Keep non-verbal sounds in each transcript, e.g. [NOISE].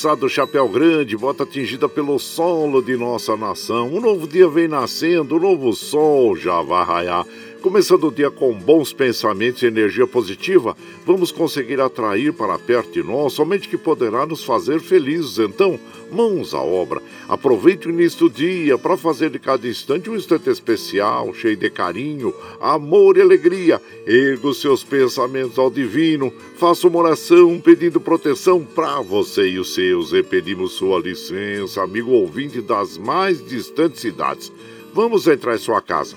Moçada do Chapéu Grande, bota atingida pelo solo de nossa nação. Um novo dia vem nascendo, um novo sol já vai raiar. Começando o dia com bons pensamentos e energia positiva, vamos conseguir atrair para perto de nós somente que poderá nos fazer felizes. Então, mãos à obra. Aproveite o início do dia para fazer de cada instante um instante especial, cheio de carinho, amor e alegria. Erga os seus pensamentos ao divino, faça uma oração pedindo proteção para você e os seus. E pedimos sua licença, amigo ouvinte das mais distantes cidades. Vamos entrar em sua casa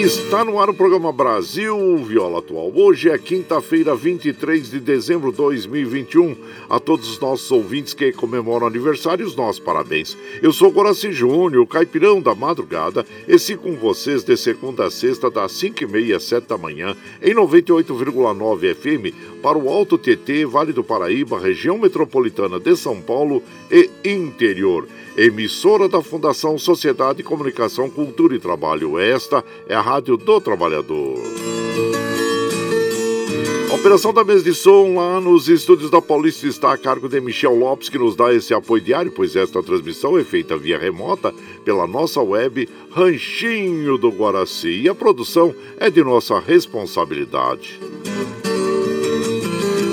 Está no ar o programa Brasil Viola Atual. Hoje é quinta-feira, 23 de dezembro de 2021. A todos os nossos ouvintes que comemoram aniversário, os nossos parabéns. Eu sou Goraci Júnior, caipirão da madrugada, e sigo com vocês de segunda a sexta, das 5h30 às 7 da manhã, em 98,9 FM, para o Alto TT, Vale do Paraíba, região metropolitana de São Paulo e interior emissora da Fundação Sociedade, Comunicação, Cultura e Trabalho. Esta é a Rádio do Trabalhador. A operação da mesa de som lá nos estúdios da Paulista está a cargo de Michel Lopes, que nos dá esse apoio diário, pois esta transmissão é feita via remota pela nossa web Ranchinho do Guaraci. E a produção é de nossa responsabilidade.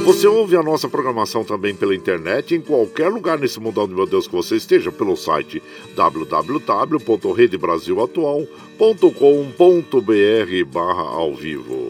Você ouve a nossa programação também pela internet em qualquer lugar nesse mundão de meu Deus que você esteja pelo site www.redebrasilatual.com.br barra ao vivo.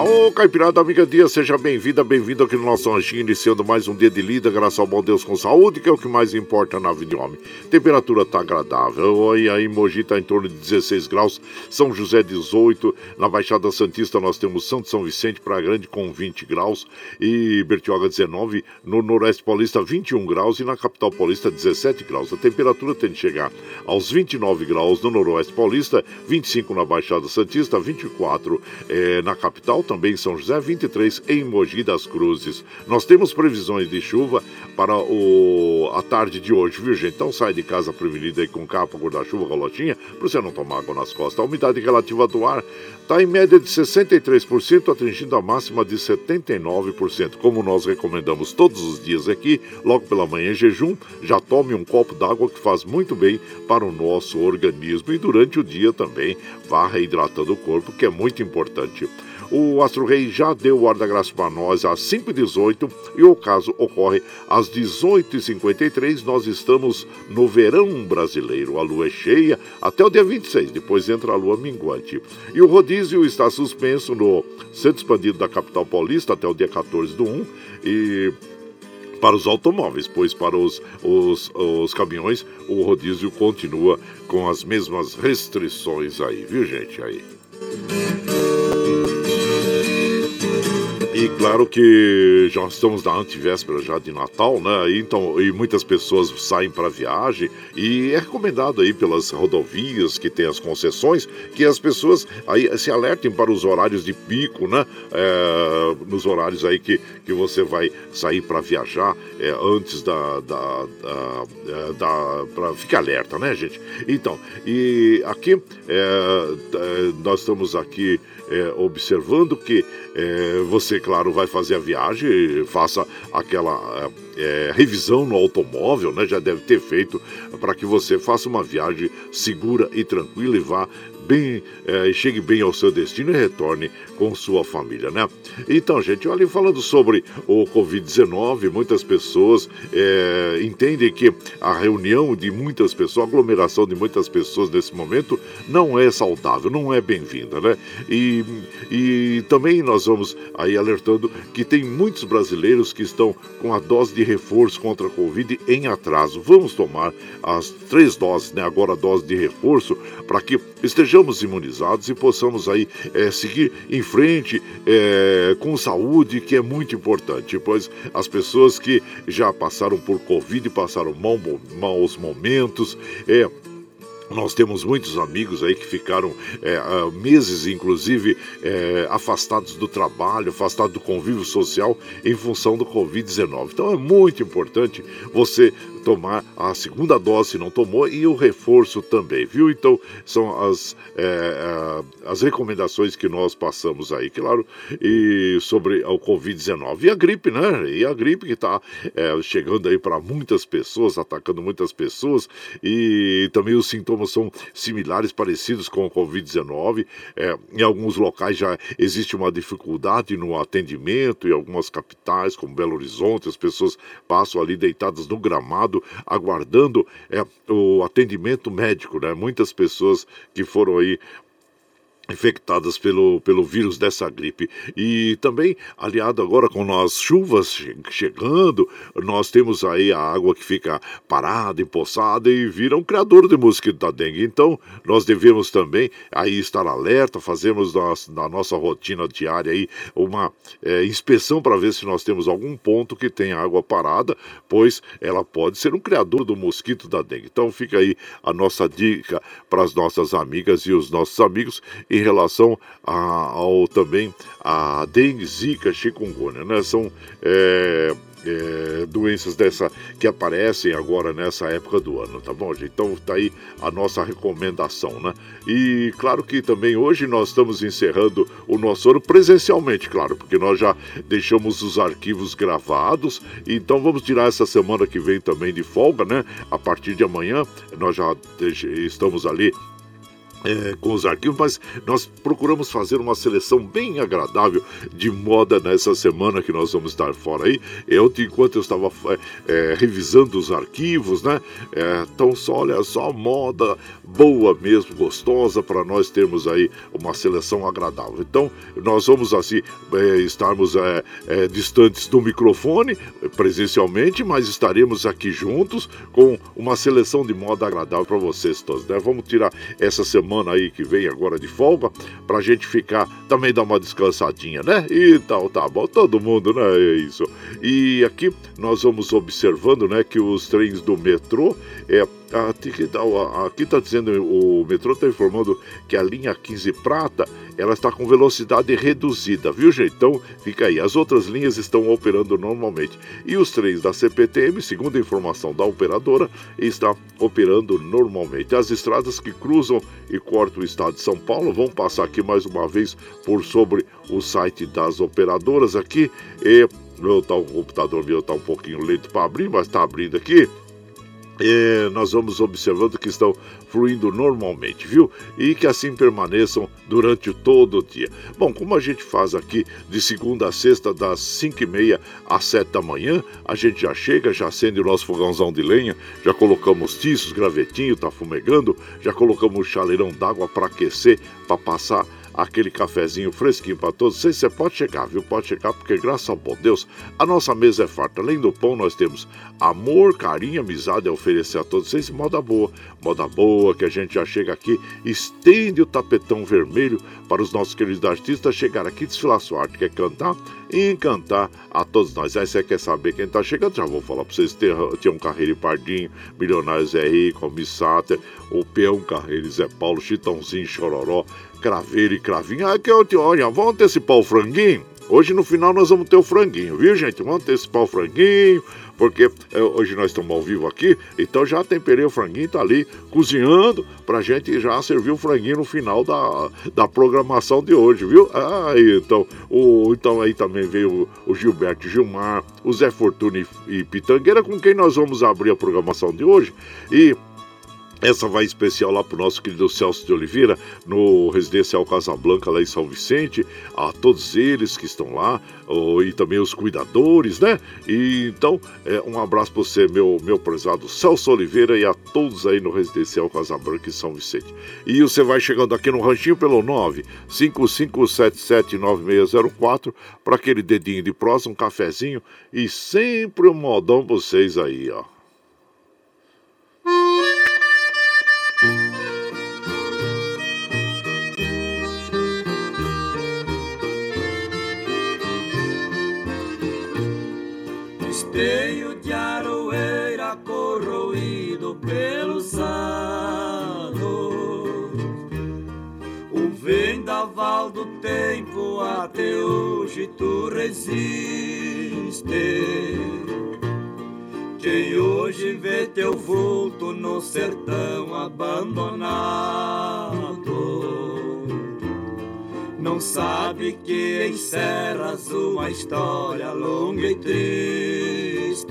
Aô, Caipirada Amiga Dia, seja bem-vinda, bem-vindo aqui no nosso anjinho, iniciando mais um dia de lida, graças ao bom Deus com saúde, que é o que mais importa na vida de homem. Temperatura tá agradável, oi, aí Mogi tá em torno de 16 graus, São José 18, na Baixada Santista nós temos Santo São Vicente, Praia Grande com 20 graus. E Bertioga 19, no Noroeste Paulista 21 graus. E na Capital Paulista 17 graus. A temperatura tende a chegar aos 29 graus. No Noroeste Paulista, 25 na Baixada Santista, 24 eh, na capital, também São José, 23 em Mogi das Cruzes. Nós temos previsões de chuva para o, a tarde de hoje, viu gente? Então sai de casa prevenido aí com capa, guarda-chuva, rolotinha, para você não tomar água nas costas. A umidade relativa do ar está em média de 63%, atingindo a máxima de 79%. Como nós recomendamos todos os dias aqui, logo pela manhã em jejum, já tome um copo d'água que faz muito bem para o nosso organismo e durante o dia também vá reidratando o corpo, que é muito importante. O Astro Rei já deu o da graça para nós às 5h18 e o caso ocorre às 18h53. Nós estamos no verão brasileiro. A lua é cheia até o dia 26, depois entra a lua minguante. E o rodízio está suspenso no centro expandido da capital paulista até o dia 14 do 1 e para os automóveis, pois para os, os, os caminhões o rodízio continua com as mesmas restrições aí, viu gente? Aí. E claro que já estamos na antivéspera já de Natal, né? Então, e muitas pessoas saem para viagem e é recomendado aí pelas rodovias que tem as concessões que as pessoas aí se alertem para os horários de pico, né? É, nos horários aí que, que você vai sair para viajar é, antes da, da, da, é, da para ficar alerta, né, gente? Então, e aqui é, é nós estamos aqui é, observando que é, você, claro, vai fazer a viagem, faça aquela é, revisão no automóvel, né? Já deve ter feito para que você faça uma viagem segura e tranquila e vá bem, é, chegue bem ao seu destino e retorne com sua família, né? Então, gente, olha, falando sobre o Covid-19, muitas pessoas é, entendem que a reunião de muitas pessoas, a aglomeração de muitas pessoas nesse momento não é saudável, não é bem-vinda, né? E, e também nós vamos aí alertando que tem muitos brasileiros que estão com a dose de reforço contra a Covid em atraso. Vamos tomar as três doses, né? Agora a dose de reforço, para que estejamos estejamos imunizados e possamos aí é, seguir em frente é, com saúde, que é muito importante, pois as pessoas que já passaram por Covid, passaram maus momentos, é, nós temos muitos amigos aí que ficaram é, meses, inclusive, é, afastados do trabalho, afastados do convívio social em função do Covid-19. Então é muito importante você tomar a segunda dose se não tomou e o reforço também, viu? Então são as, é, é as recomendações que nós passamos aí, claro, e sobre o Covid-19 e a gripe, né? E a gripe que está é, chegando aí para muitas pessoas, atacando muitas pessoas e também os sintomas são similares, parecidos com o Covid-19. É, em alguns locais já existe uma dificuldade no atendimento, em algumas capitais, como Belo Horizonte, as pessoas passam ali deitadas no gramado aguardando é, o atendimento médico, né? Muitas pessoas que foram aí infectadas pelo, pelo vírus dessa gripe. E também, aliado agora com as chuvas chegando, nós temos aí a água que fica parada, empoçada e vira um criador de mosquito da dengue. Então, nós devemos também aí estar alerta, fazemos na, nossa rotina diária aí uma é, inspeção para ver se nós temos algum ponto que tem água parada, pois ela pode ser um criador do mosquito da dengue. Então, fica aí a nossa dica para as nossas amigas e os nossos amigos e em relação a, ao também a dengue, zika, chikungunya, né? São é, é, doenças dessa que aparecem agora nessa época do ano, tá bom, gente? Então tá aí a nossa recomendação, né? E claro que também hoje nós estamos encerrando o nosso ano presencialmente, claro, porque nós já deixamos os arquivos gravados, então vamos tirar essa semana que vem também de folga, né? A partir de amanhã nós já estamos ali é, com os arquivos, mas nós procuramos fazer uma seleção bem agradável de moda nessa semana que nós vamos estar fora aí. Eu, enquanto eu estava é, é, revisando os arquivos, né? É, então, só, olha só, moda boa mesmo, gostosa, para nós termos aí uma seleção agradável. Então, nós vamos assim é, estarmos é, distantes do microfone presencialmente, mas estaremos aqui juntos com uma seleção de moda agradável para vocês todos, né? Vamos tirar essa semana semana aí que vem agora de folga, pra gente ficar, também dar uma descansadinha, né? E tal, tá bom, todo mundo, né? É isso. E aqui nós vamos observando, né, que os trens do metrô, é, Aqui está dizendo, o metrô está informando que a linha 15 Prata ela está com velocidade reduzida, viu, gente? Então fica aí. As outras linhas estão operando normalmente. E os trens da CPTM, segundo a informação da operadora, está operando normalmente. As estradas que cruzam e cortam o estado de São Paulo vão passar aqui mais uma vez por sobre o site das operadoras aqui. E meu tá, o computador meu está um pouquinho lento para abrir, mas está abrindo aqui. É, nós vamos observando que estão fluindo normalmente, viu? E que assim permaneçam durante todo o dia. Bom, como a gente faz aqui de segunda a sexta, das 5 e meia às 7 da manhã, a gente já chega, já acende o nosso fogãozão de lenha, já colocamos tiços, gravetinho, tá fumegando, já colocamos o chaleirão d'água para aquecer, para passar aquele cafezinho fresquinho para todos vocês, você pode chegar, viu? Pode chegar, porque graças ao bom Deus, a nossa mesa é farta. Além do pão, nós temos amor, carinho, amizade a oferecer a todos vocês. Moda boa, moda boa, que a gente já chega aqui, estende o tapetão vermelho para os nossos queridos artistas chegar aqui, desfilar sua arte, quer cantar e encantar a todos nós. Aí você quer saber quem está chegando? Já vou falar para vocês. Tinha um Carreiro Pardinho, Milionário Zé Rico, o Peão Carreiro Zé Paulo, Chitãozinho, Chororó, Craveiro e Cravinho. Ah, que eu te olha, vamos antecipar o franguinho? Hoje no final nós vamos ter o franguinho, viu gente? Vamos antecipar o franguinho, porque é, hoje nós estamos ao vivo aqui, então já temperei o franguinho, tá ali cozinhando pra gente já servir o franguinho no final da, da programação de hoje, viu? Ah, então, o, então aí também veio o, o Gilberto Gilmar, o Zé Fortuna e, e Pitangueira, com quem nós vamos abrir a programação de hoje. E essa vai especial lá para o nosso querido Celso de Oliveira, no Residencial Casablanca, lá em São Vicente, a todos eles que estão lá, e também os cuidadores, né? E então, é, um abraço para você, meu, meu prezado Celso Oliveira, e a todos aí no Residencial Casablanca em São Vicente. E você vai chegando aqui no ranchinho pelo 955779604 para aquele dedinho de próximo, um cafezinho e sempre um modão para vocês aí, ó. Esteio de aroeira corroído pelos anos O vendaval do tempo até hoje tu resiste Quem hoje vê teu vulto no sertão abandonado não sabe que encerras uma história longa e triste.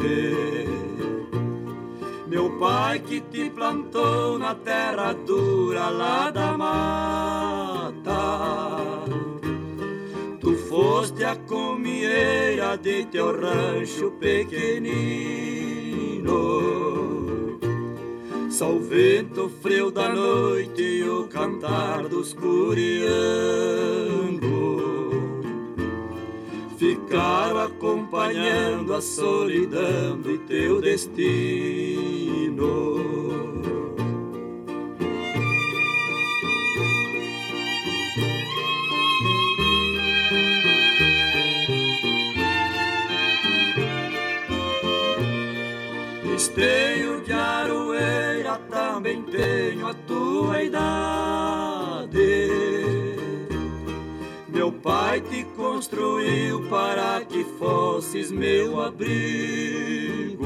Meu pai que te plantou na terra dura lá da mata. Foste a comieira de teu rancho pequenino. Só o vento frio da noite e o cantar dos curianos ficar acompanhando a solidão de teu destino. Esteio de aroeira, também tenho a tua idade meu pai te construiu para que fosses meu abrigo.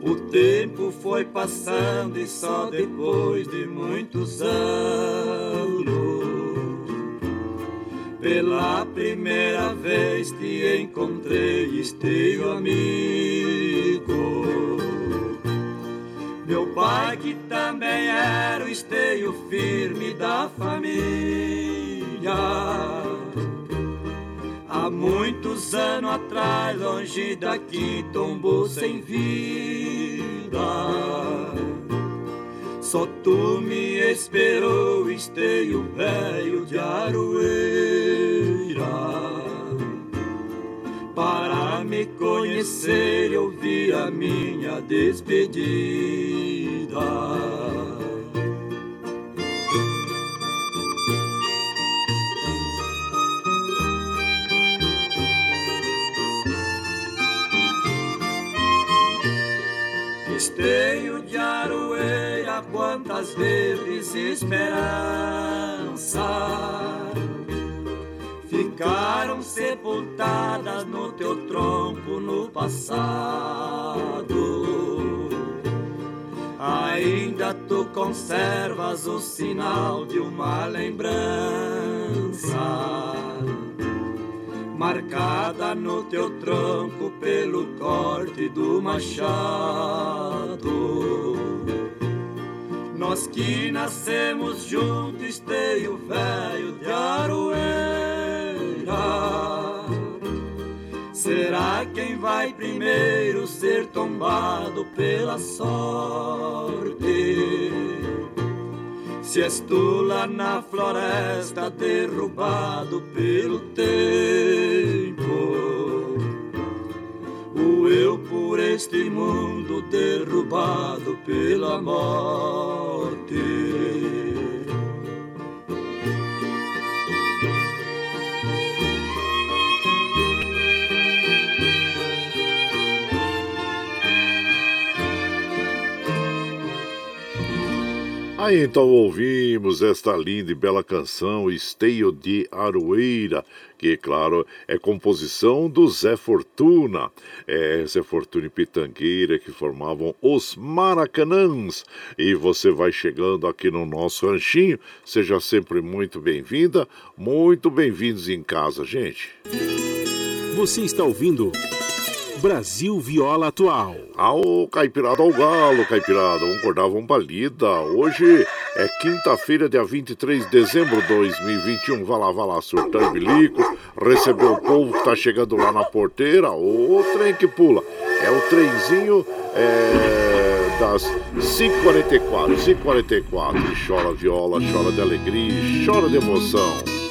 O tempo foi passando e só depois de muitos anos, pela primeira vez te encontrei, esteio amigo. Meu pai que também era o esteio firme da família. Há muitos anos atrás, longe daqui, tombou sem vida. Só tu me esperou, esteio velho de aroeira para me conhecer e ouvir a minha despedida. Esteio quantas vezes esperança ficaram sepultadas no teu tronco no passado. Ainda tu conservas o sinal de uma lembrança. marcada no teu tronco pelo corte do machado. Nós que nascemos juntos, esteio velho de aroeira. Será quem vai primeiro ser tombado pela sorte? Se és tu lá na floresta derrubado pelo tempo, o eu por este mundo derrubado pela morte. Aí então ouvimos esta linda e bela canção Esteio de Aroeira, que, claro, é composição do Zé Fortuna. É Zé Fortuna e Pitangueira que formavam os Maracanãs. E você vai chegando aqui no nosso ranchinho, seja sempre muito bem-vinda, muito bem-vindos em casa, gente. Você está ouvindo. Brasil Viola Atual. Ao Caipirada ao Galo, Caipirada, vamos acordar, vamos pra lida. Hoje é quinta-feira, dia 23 de dezembro de 2021. Vai lá, vai lá, surtar bilico, recebeu o povo que tá chegando lá na porteira. O trem que pula. É o trenzinho é, das 5h44, 5h44. Chora viola, chora de alegria, chora de emoção.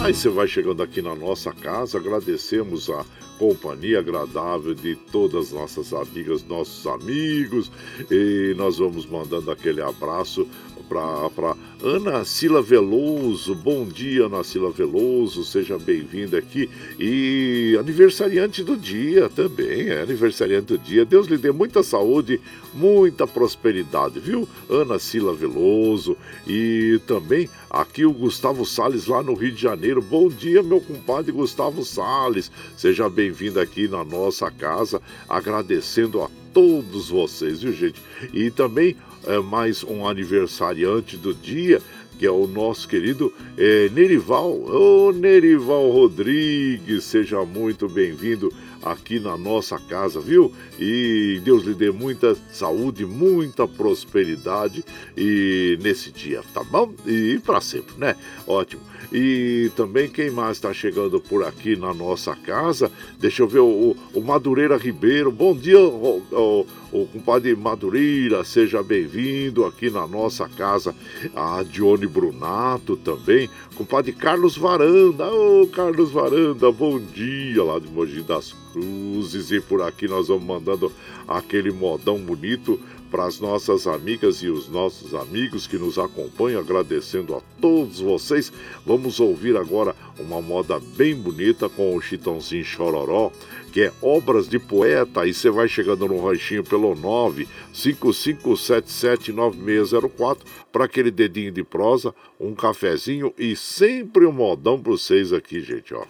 Aí você vai chegando aqui na nossa casa, agradecemos a companhia agradável de todas as nossas amigas, nossos amigos, e nós vamos mandando aquele abraço para Ana Sila Veloso. Bom dia, Ana Sila Veloso, seja bem-vinda aqui. E aniversariante do dia também, é aniversariante do dia. Deus lhe dê muita saúde, muita prosperidade, viu? Ana Sila Veloso e também aqui o Gustavo Sales lá no Rio de Janeiro. Bom dia, meu compadre Gustavo Sales. Seja bem-vindo aqui na nossa casa, agradecendo a todos vocês, viu, gente? E também é, mais um aniversariante do dia, que é o nosso querido é, Nerival. Ô, Nerival Rodrigues, seja muito bem-vindo aqui na nossa casa, viu? E Deus lhe dê muita saúde, muita prosperidade e nesse dia, tá bom? E para sempre, né? Ótimo. E também quem mais está chegando por aqui na nossa casa? Deixa eu ver o, o Madureira Ribeiro. Bom dia, o, o, o compadre Madureira, seja bem-vindo aqui na nossa casa. A Dione Brunato também. Compadre Carlos Varanda. Ô, Carlos Varanda, bom dia lá de Mogi das Cruzes. E por aqui nós vamos mandando aquele modão bonito para as nossas amigas e os nossos amigos que nos acompanham, agradecendo a todos vocês. Vamos ouvir agora uma moda bem bonita com o Chitãozinho Chororó, que é Obras de Poeta. E você vai chegando no ranchinho pelo 955779604 para aquele dedinho de prosa, um cafezinho e sempre um modão para vocês aqui, gente, ó.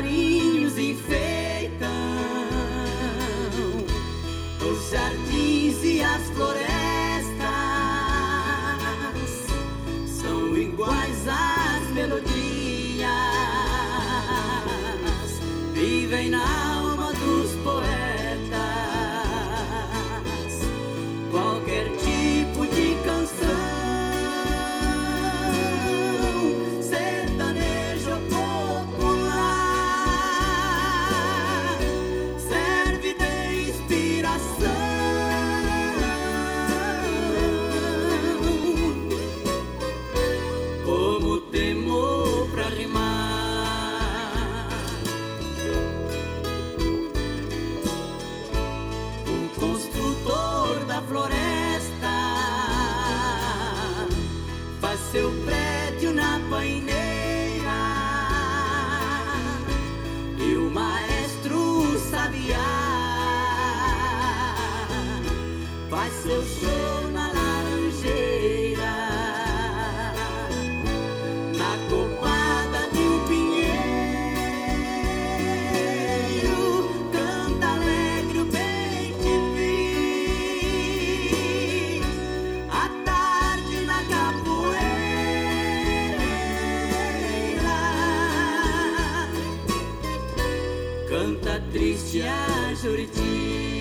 passarinhos enfeitam os jardins e as florestas. São iguais às melodias vivem na triste a Juriti.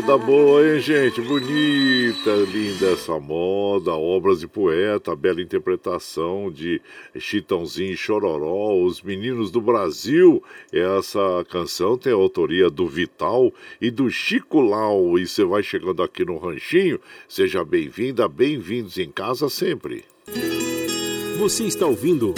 Moda boa, hein, gente? Bonita, linda essa moda, obras de poeta, bela interpretação de Chitãozinho e Chororó, Os Meninos do Brasil. Essa canção tem a autoria do Vital e do Chico Lau. E você vai chegando aqui no Ranchinho, seja bem-vinda, bem-vindos em casa sempre. Você está ouvindo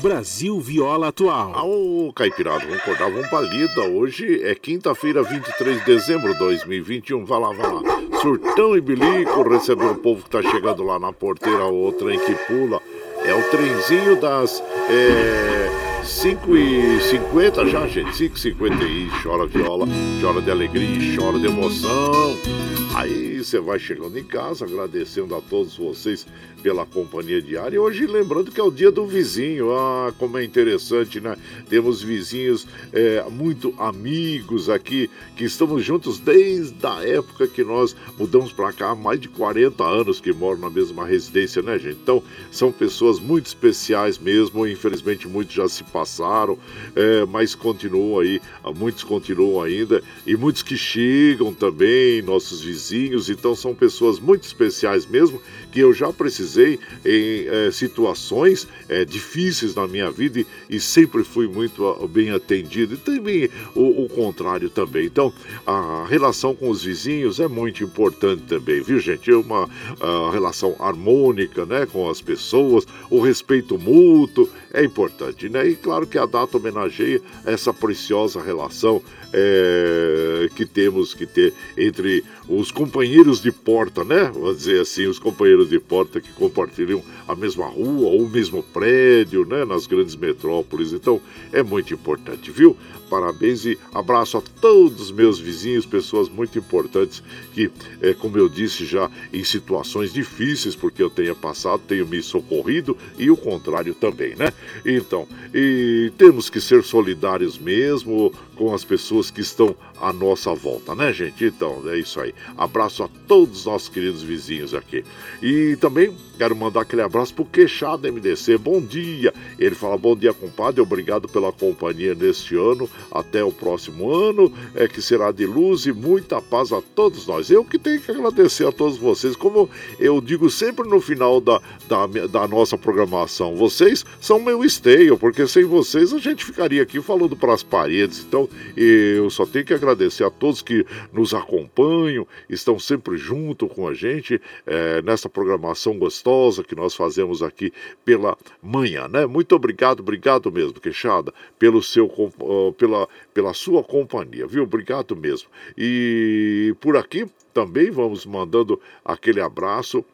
Brasil Viola Atual. Ô, Caipirada, vamos acordar, vamos pra lida. Hoje é quinta-feira, 23 de dezembro de 2021. Vai lá, vai lá. Surtão e Bilico recebeu o povo que tá chegando lá na porteira, o trem que pula. É o trenzinho das. É... 5 e 50 já, gente. 5 e 50 e chora viola, chora de alegria, chora de emoção. Aí você vai chegando em casa, agradecendo a todos vocês pela companhia diária. E hoje lembrando que é o dia do vizinho. Ah, como é interessante, né? Temos vizinhos é, muito amigos aqui, que estamos juntos desde a época que nós mudamos para cá, há mais de 40 anos que moram na mesma residência, né, gente? Então, são pessoas muito especiais mesmo. Infelizmente, muitos já se passaram, é, mas continuam aí, muitos continuam ainda, e muitos que chegam também, nossos vizinhos. Então, são pessoas muito especiais mesmo, que eu já precisei em é, situações é, difíceis na minha vida e, e, sempre fui muito ah, bem atendido. E também o, o, contrário também. Então, a relação com os vizinhos é muito importante também, viu, gente? É uma relação harmônica, né, com as pessoas, o respeito mútuo é importante, né? E claro que a data homenageia essa preciosa relação é, que temos que ter entre os companheiros de porta, né? Vou dizer assim, os companheiros de porta que compartilham a mesma rua ou o mesmo prédio, né? Nas grandes metrópoles. Então, é muito importante, viu? Parabéns e abraço a todos os meus vizinhos, pessoas muito importantes que, é, como eu disse já, em situações difíceis, porque eu tenha passado, tenho me socorrido e o contrário também, né? Então, e temos que ser solidários mesmo com as pessoas que estão à nossa volta, né, gente? Então, é isso aí. Abraço a todos os nossos queridos vizinhos aqui. E também quero mandar aquele abraço pro Queixado MDC. Bom dia. Ele fala: Bom dia, compadre. Obrigado pela companhia neste ano. Até o próximo ano, é que será de luz e muita paz a todos nós. Eu que tenho que agradecer a todos vocês. Como eu digo sempre no final da, da, da nossa programação, vocês são meu esteio, porque sem vocês a gente ficaria aqui falando para as paredes. Então, eu só tenho que agradecer a todos que nos acompanham, estão sempre junto com a gente é, nessa programação gostosa que nós fazemos aqui pela manhã, né? Muito obrigado, obrigado mesmo, Queixada, pelo seu, pela, pela sua companhia, viu? Obrigado mesmo. E por aqui também vamos mandando aquele abraço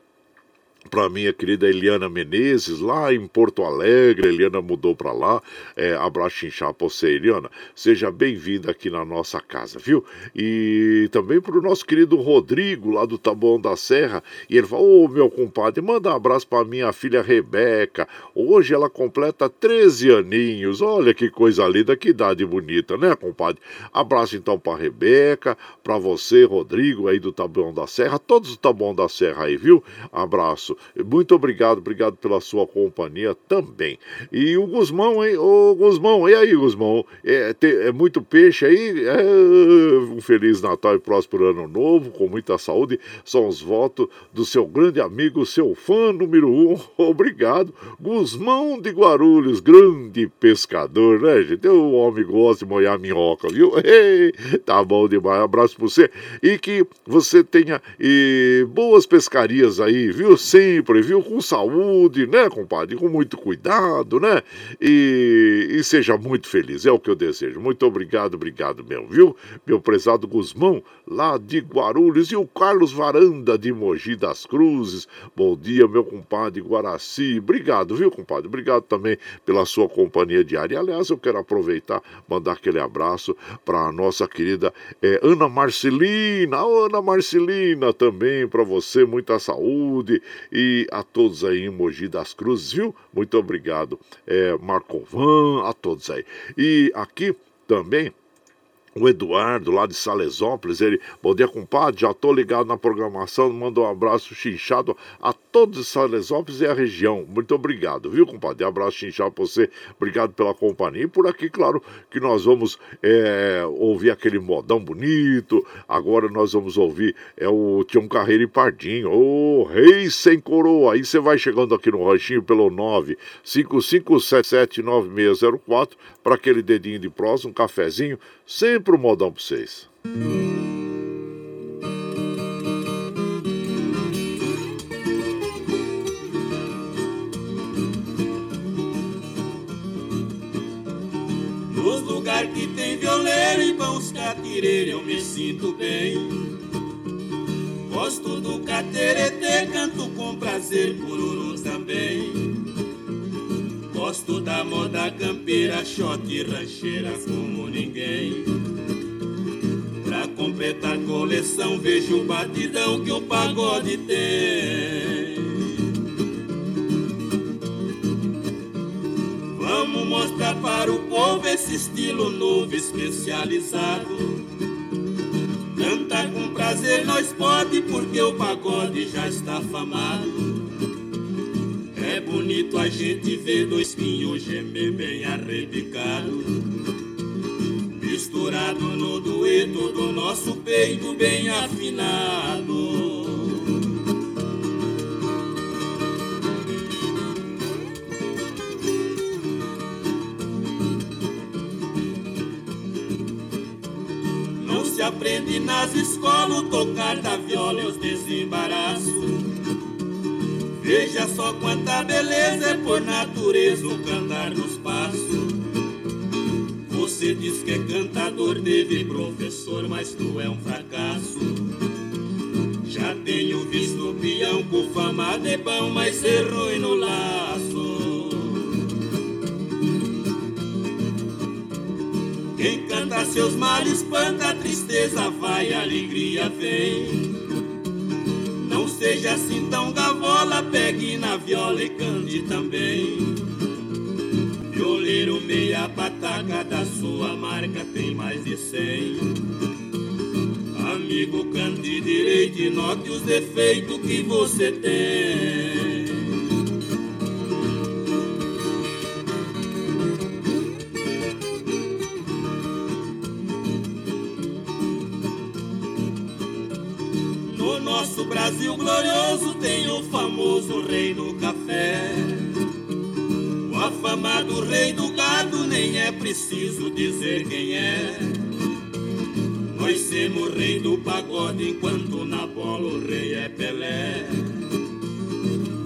para minha querida Eliana Menezes, lá em Porto Alegre. Eliana mudou para lá. É, abraço inchado para você, Eliana. Seja bem-vinda aqui na nossa casa, viu? E também para o nosso querido Rodrigo, lá do Taboão da Serra. E ele falou: Ô, meu compadre, manda um abraço para minha filha Rebeca. Hoje ela completa 13 aninhos. Olha que coisa linda, que idade bonita, né, compadre? Abraço então para Rebeca, para você, Rodrigo, aí do Taboão da Serra. Todos do Taboão da Serra aí, viu? Abraço isso. Muito obrigado, obrigado pela sua companhia também. E o Guzmão, hein? Ô Guzmão, e aí, Guzmão? É, é muito peixe aí? É, um Feliz Natal e próspero Ano Novo, com muita saúde. São os votos do seu grande amigo, seu fã número um. [LAUGHS] Obrigado. Guzmão de Guarulhos, grande pescador, né, gente? O homem gosta de molhar minhoca, viu? [LAUGHS] Ei, tá bom demais. Abraço pra você. E que você tenha e, boas pescarias aí, viu? Sem sempre, viu? Com saúde, né, compadre? Com muito cuidado, né? E, e seja muito feliz, é o que eu desejo. Muito obrigado, obrigado mesmo, viu? Meu prezado Guzmão, lá de Guarulhos, e o Carlos Varanda, de Mogi das Cruzes. Bom dia, meu compadre Guaraci. Obrigado, viu, compadre? Obrigado também pela sua companhia diária. Aliás, eu quero aproveitar, mandar aquele abraço para a nossa querida é, Ana Marcelina. Ana Marcelina também, para você, muita saúde e a todos aí em Mogi das Cruzes, viu? Muito obrigado, é, Marcovan, a todos aí. E aqui também o Eduardo, lá de Salesópolis, ele, bom dia, compadre, já tô ligado na programação, manda um abraço chinchado a todos de Salesópolis e a região. Muito obrigado, viu, compadre? Um abraço chinchado pra você, obrigado pela companhia. E por aqui, claro, que nós vamos é, ouvir aquele modão bonito, agora nós vamos ouvir é o Tião Carreiro e Pardinho, o Rei Sem Coroa. Aí você vai chegando aqui no ranchinho pelo 955779604 para aquele dedinho de prosa, um cafezinho, sempre um modão para vocês. Nos lugares que tem violeiro e bons catireiros eu me sinto bem. Gosto do caterete, canto com prazer, cururu também. Gosto da moda campeira, shot e rancheira como ninguém. Pra completar coleção, vejo o batidão que o pagode tem. Vamos mostrar para o povo esse estilo novo especializado. Cantar com prazer nós pode, porque o pagode já está famado. É bonito a gente ver dois pinhos gemer bem arrebicado. Misturado no dueto do nosso peito bem afinado. Não se aprende nas escolas o tocar da viola e os desembaraços Só quanta beleza é por natureza o cantar dos passos. Você diz que é cantador, teve professor, mas tu é um fracasso. Já tenho visto peão com fama de bom, mas ser ruim no laço. Quem canta seus males espanta a tristeza, vai, a alegria vem. Seja assim tão gavola, pegue na viola e cante também. Violeiro meia pataca da sua marca tem mais de cem. Amigo, cante direito e note os defeitos que você tem. Brasil glorioso tem o famoso rei do café. O afamado rei do gado, nem é preciso dizer quem é. Nós semos rei do pagode enquanto na bola o rei é Pelé.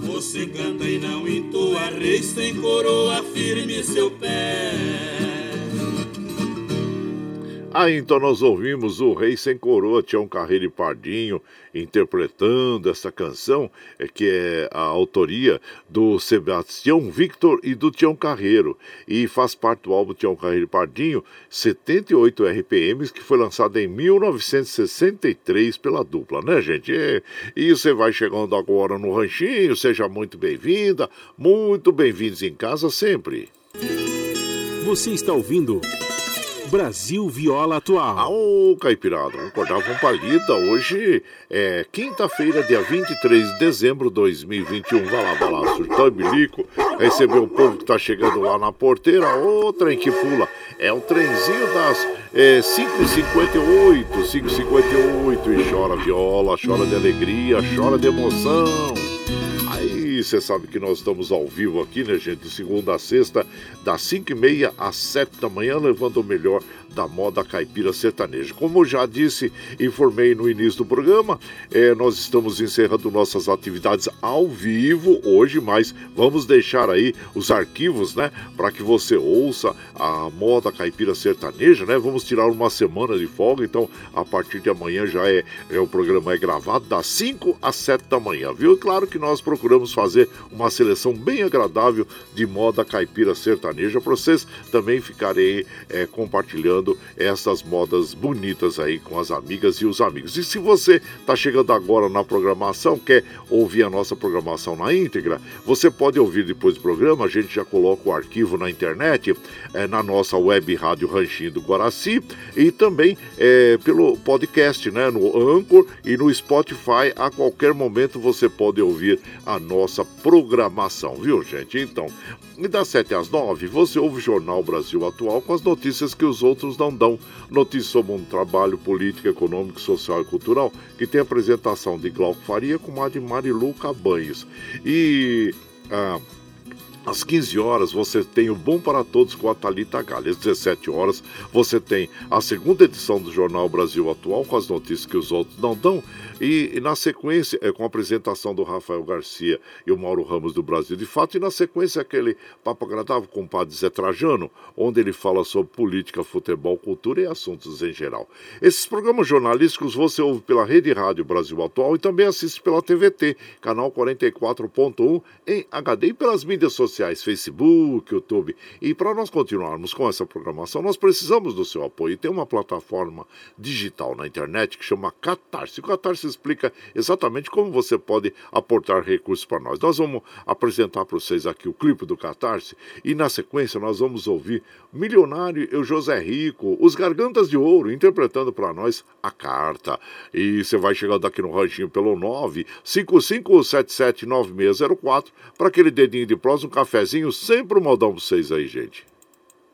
Você canta e não entoa, rei sem coroa, firme seu pé. Aí então nós ouvimos o Rei Sem Coroa, Tião Carreiro e Pardinho, interpretando essa canção, é, que é a autoria do Sebastião Victor e do Tião Carreiro. E faz parte do álbum Tião Carreiro e Pardinho, 78 RPMs, que foi lançado em 1963 pela dupla, né, gente? E, e você vai chegando agora no Ranchinho, seja muito bem-vinda, muito bem-vindos em casa sempre. Você está ouvindo. Brasil Viola Atual. Ô, Caipirada, vamos acordar com palida. Hoje é quinta-feira, dia 23 de dezembro de 2021. Vai lá, vai lá, surtão bilico. Recebeu o povo que tá chegando lá na porteira. Ô, trem que pula. É o trenzinho das é, 5h58, 5h58. E chora viola, chora de alegria, chora de emoção. Você sabe que nós estamos ao vivo aqui, né, gente? De segunda a sexta, das 5 e meia às 7 da manhã, levando o melhor da moda caipira sertaneja. Como já disse, informei no início do programa, é, nós estamos encerrando nossas atividades ao vivo hoje, mas vamos deixar aí os arquivos, né, para que você ouça a moda caipira sertaneja, né? Vamos tirar uma semana de folga, então a partir de amanhã já é, é o programa é gravado das 5 às 7 da manhã, viu? Claro que nós procuramos fazer uma seleção bem agradável de moda caipira sertaneja para vocês também ficarem é, compartilhando essas modas bonitas aí com as amigas e os amigos. E se você está chegando agora na programação, quer ouvir a nossa programação na íntegra, você pode ouvir depois do programa, a gente já coloca o arquivo na internet, é, na nossa web Rádio Ranchinho do Guaraci e também é, pelo podcast, né, no Anchor e no Spotify. A qualquer momento você pode ouvir a nossa programação, viu, gente? Então, das 7 às 9, você ouve o Jornal Brasil Atual com as notícias que os outros não dão. Notícias sobre um trabalho político, econômico, social e cultural que tem apresentação de Glauco Faria com a de Marilu Cabanhos. E. Ah, às 15 horas você tem o Bom para Todos com a Thalita Galha. Às 17 horas você tem a segunda edição do Jornal Brasil Atual com as notícias que os outros não dão. E, e, na sequência, é com a apresentação do Rafael Garcia e o Mauro Ramos do Brasil de Fato, e na sequência aquele papo agradável com o padre Zé Trajano, onde ele fala sobre política, futebol, cultura e assuntos em geral. Esses programas jornalísticos você ouve pela Rede Rádio Brasil Atual e também assiste pela TVT, canal 44.1 em HD e pelas mídias sociais, Facebook, YouTube. E para nós continuarmos com essa programação, nós precisamos do seu apoio. Tem uma plataforma digital na internet que chama Catarse. O Catarse explica exatamente como você pode aportar recursos para nós. Nós vamos apresentar para vocês aqui o clipe do Catarse e na sequência nós vamos ouvir Milionário e José Rico, os Gargantas de Ouro, interpretando para nós a carta. E você vai chegando aqui no ranchinho pelo 955779604 para aquele dedinho de prosa, um cafezinho, sempre um modão para vocês aí, gente.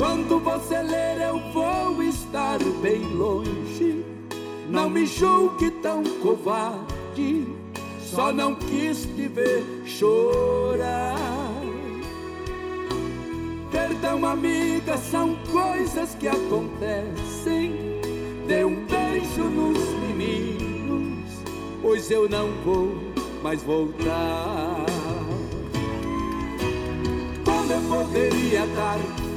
Quando você ler, eu vou estar bem longe. Não me julgue tão covarde, só não quis te ver chorar. Perdão, amiga, são coisas que acontecem. Dê um beijo nos meninos, pois eu não vou mais voltar. Como eu poderia dar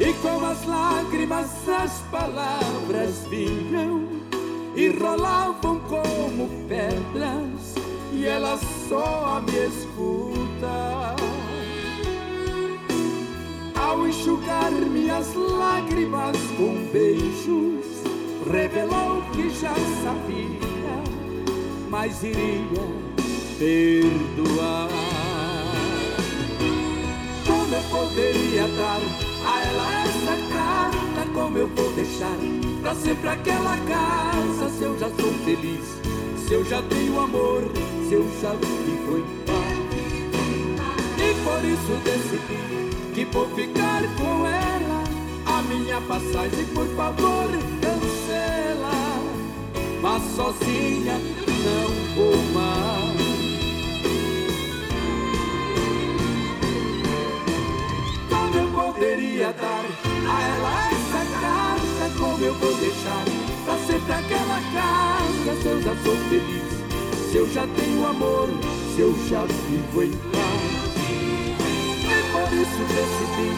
E com as lágrimas as palavras vinham e rolavam como pedras, e ela só me escuta. Ao enxugar minhas lágrimas com beijos, revelou que já sabia, mas iria perdoar. Como eu poderia dar a ela essa carta, como eu vou deixar pra sempre aquela casa? Se eu já sou feliz, se eu já tenho amor, se eu já vivo em paz. E por isso decidi que vou ficar com ela. A minha passagem, por favor, cancela. Mas sozinha não vou mais. Dar a ela essa carta, como eu vou deixar pra sempre aquela casa, se eu já sou feliz, se eu já tenho amor, se eu já vivo em paz. E por isso decidi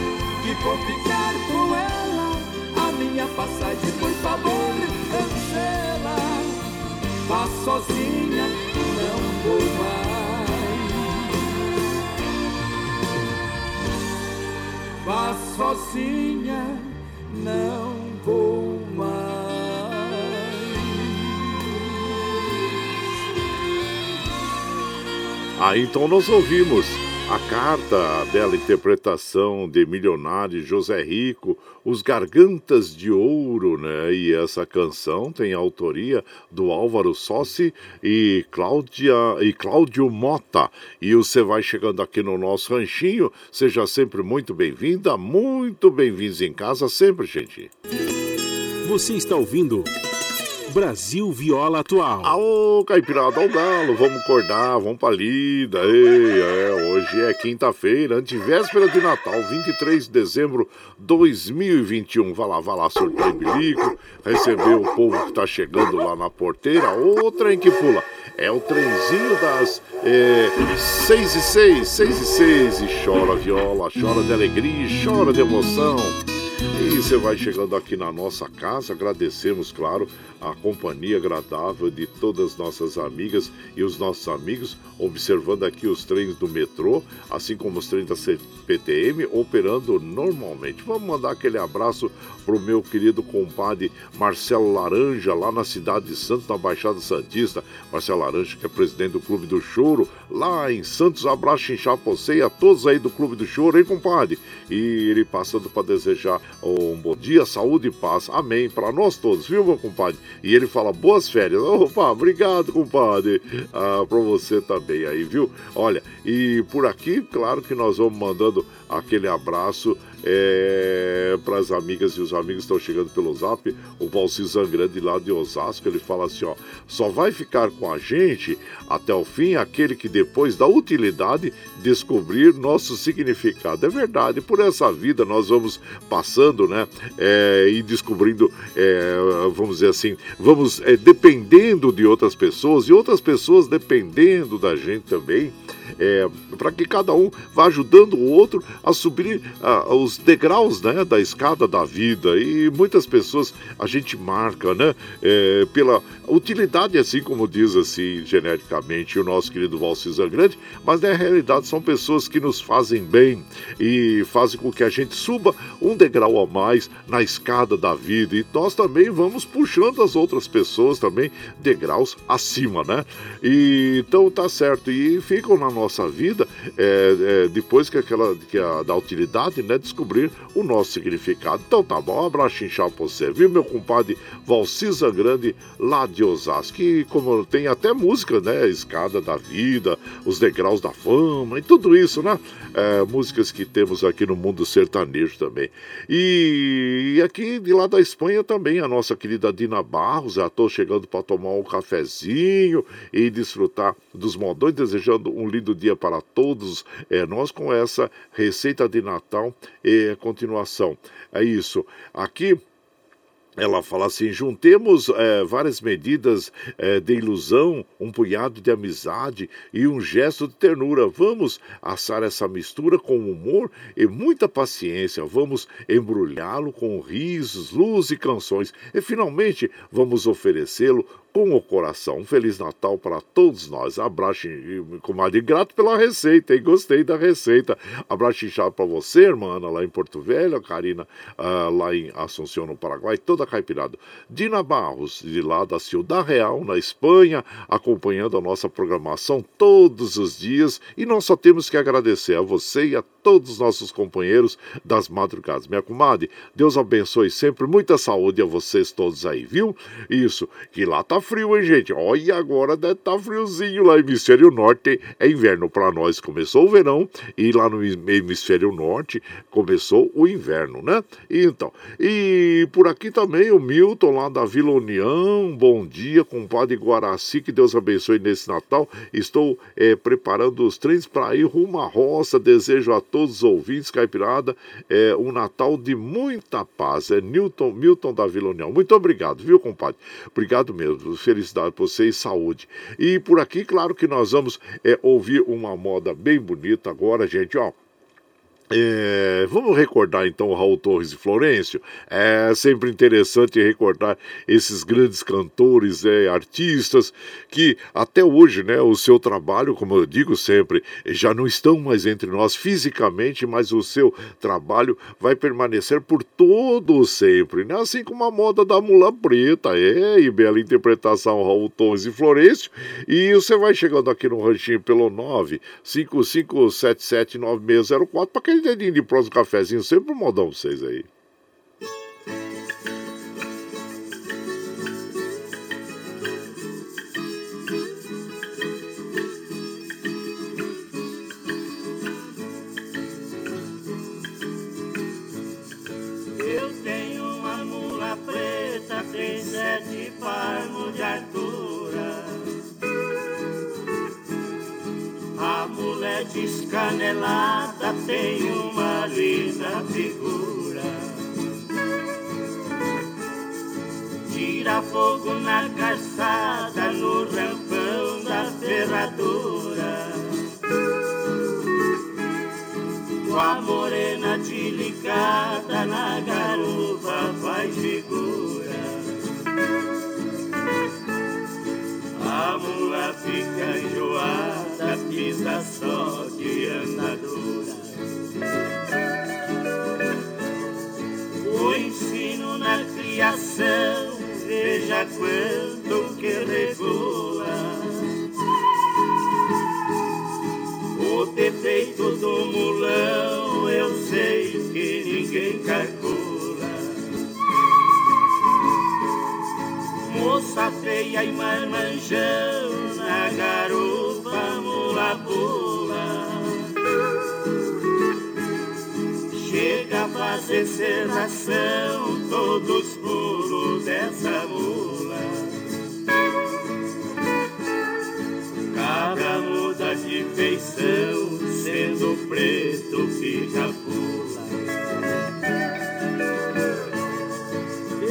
que vou ficar com ela, a minha passagem, por favor, cancela. Vá sozinha, não vou mais. Vá sozinha, não vou mais. Ah, então nós ouvimos a carta, a bela interpretação de Milionário José Rico, Os Gargantas de Ouro, né? E essa canção tem autoria do Álvaro Sossi e, Cláudia, e Cláudio Mota. E você vai chegando aqui no nosso ranchinho, seja sempre muito bem-vinda, muito bem-vindos em casa sempre, gente. Você está ouvindo Brasil Viola Atual. Aô, Caipirada, ao galo, vamos acordar, vamos pra lida. Ei, é, hoje é quinta-feira, antevéspera de Natal, 23 de dezembro de 2021. Vai lá, vai lá, surtar em bilico, receber o povo que tá chegando lá na porteira. Ô, trem que pula. É o trenzinho das é, 6 e 6, 6 e 6. E chora viola, chora de alegria, chora de emoção. E você vai chegando aqui na nossa casa, agradecemos, claro, a companhia agradável de todas nossas amigas e os nossos amigos, observando aqui os trens do metrô, assim como os trens da CPTM, operando normalmente. Vamos mandar aquele abraço pro meu querido compadre Marcelo Laranja, lá na cidade de Santos, na Baixada Santista. Marcelo Laranja, que é presidente do Clube do Choro, lá em Santos. Abraço em Chapocei a todos aí do Clube do Choro, hein, compadre? E ele passando para desejar um bom dia, saúde e paz. Amém. Para nós todos, viu, meu compadre? E ele fala boas férias. Opa, obrigado, compadre. Ah, para você também aí, viu? Olha, e por aqui, claro que nós vamos mandando aquele abraço É, para as amigas e os amigos estão chegando pelo zap, o Valci Zangrande lá de Osasco, ele fala assim: ó, só vai ficar com a gente até o fim aquele que depois da utilidade descobrir nosso significado. É verdade, por essa vida nós vamos passando, né? É, e descobrindo, é, vamos dizer assim, vamos é, dependendo de outras pessoas e outras pessoas dependendo da gente também é, para que cada um vá ajudando o outro a subir a, os degraus né, da escada da vida. E muitas pessoas a gente marca né, é, pela utilidade, assim como diz assim geneticamente o nosso querido Valcisa Grande, mas na realidade são pessoas que nos fazem bem e fazem com que a gente suba um degrau a mais na escada da vida. E nós também vamos puxando as outras pessoas também degraus acima, né? E, então tá certo. E ficam na nossa vida, é, é, depois que aquela que a, da utilidade, né, descobrir o nosso significado. Então tá bom, um abraço inchado pra você, viu, meu compadre Valcisa Grande, lá de Osasco, que como tem até música, né, Escada da Vida, Os Degraus da Fama e tudo isso, né, é, músicas que temos aqui no mundo sertanejo também. E, e aqui de lá da Espanha também, a nossa querida Dina Barros, já tô chegando para tomar um cafezinho e desfrutar dos modões, desejando um lindo dia para todos é, nós com essa receita de Natal e continuação. É isso. Aqui ela fala assim: juntemos é, várias medidas é, de ilusão, um punhado de amizade e um gesto de ternura. Vamos assar essa mistura com humor e muita paciência. Vamos embrulhá-lo com risos, luz e canções. E finalmente vamos oferecê-lo com o coração. Um Feliz Natal para todos nós. Abraço, comadre, grato pela receita, hein? Gostei da receita. Abraço inchado para você, irmã Ana, lá em Porto Velho, a Karina uh, lá em Assunção, no Paraguai, toda caipirada. Dina Barros, de lá da Ciudad Real, na Espanha, acompanhando a nossa programação todos os dias. E nós só temos que agradecer a você e a todos os nossos companheiros das madrugadas. Minha comadre, Deus abençoe sempre, muita saúde a vocês todos aí, viu? Isso, que lá tá frio, hein, gente? Olha, agora deve estar tá friozinho lá. Hemisfério Norte é inverno para nós. Começou o verão e lá no Hemisfério Norte começou o inverno, né? Então, e por aqui também o Milton lá da Vila União. Bom dia, compadre Guaraci. Que Deus abençoe nesse Natal. Estou é, preparando os trens para ir rumo à roça. Desejo a todos os ouvintes, Caipirada, é, um Natal de muita paz. É Newton, Milton da Vila União. Muito obrigado, viu, compadre? Obrigado mesmo felicidade para você e saúde. E por aqui, claro que nós vamos é, ouvir uma moda bem bonita agora, gente, ó. É, vamos recordar então Raul Torres e Florencio. É sempre interessante recordar esses grandes cantores, é, artistas que até hoje, né, o seu trabalho, como eu digo sempre, já não estão mais entre nós fisicamente, mas o seu trabalho vai permanecer por todo sempre, né? Assim como a moda da mula preta, é, e bela interpretação Raul Torres e Florencio. E você vai chegando aqui no ranchinho pelo 955779604 para quem dedinho de próximo cafezinho, sempre um pra vocês aí. Eu tenho uma mula preta, tem sete palmos de altura. Descanelada tem uma linda figura. Tira fogo na calçada, no rampão da ferradura. Com a morena delicada na garupa faz figura. A mula fica enjoada, pisa só de andadura. O ensino na criação, veja quanto que regula. O defeito do mulão, eu sei que ninguém calcula. moça feia e marmanjão na garupa Chega oferecer ração todos pulos dessa mula. Cabra muda de feição, sendo preto fica pula.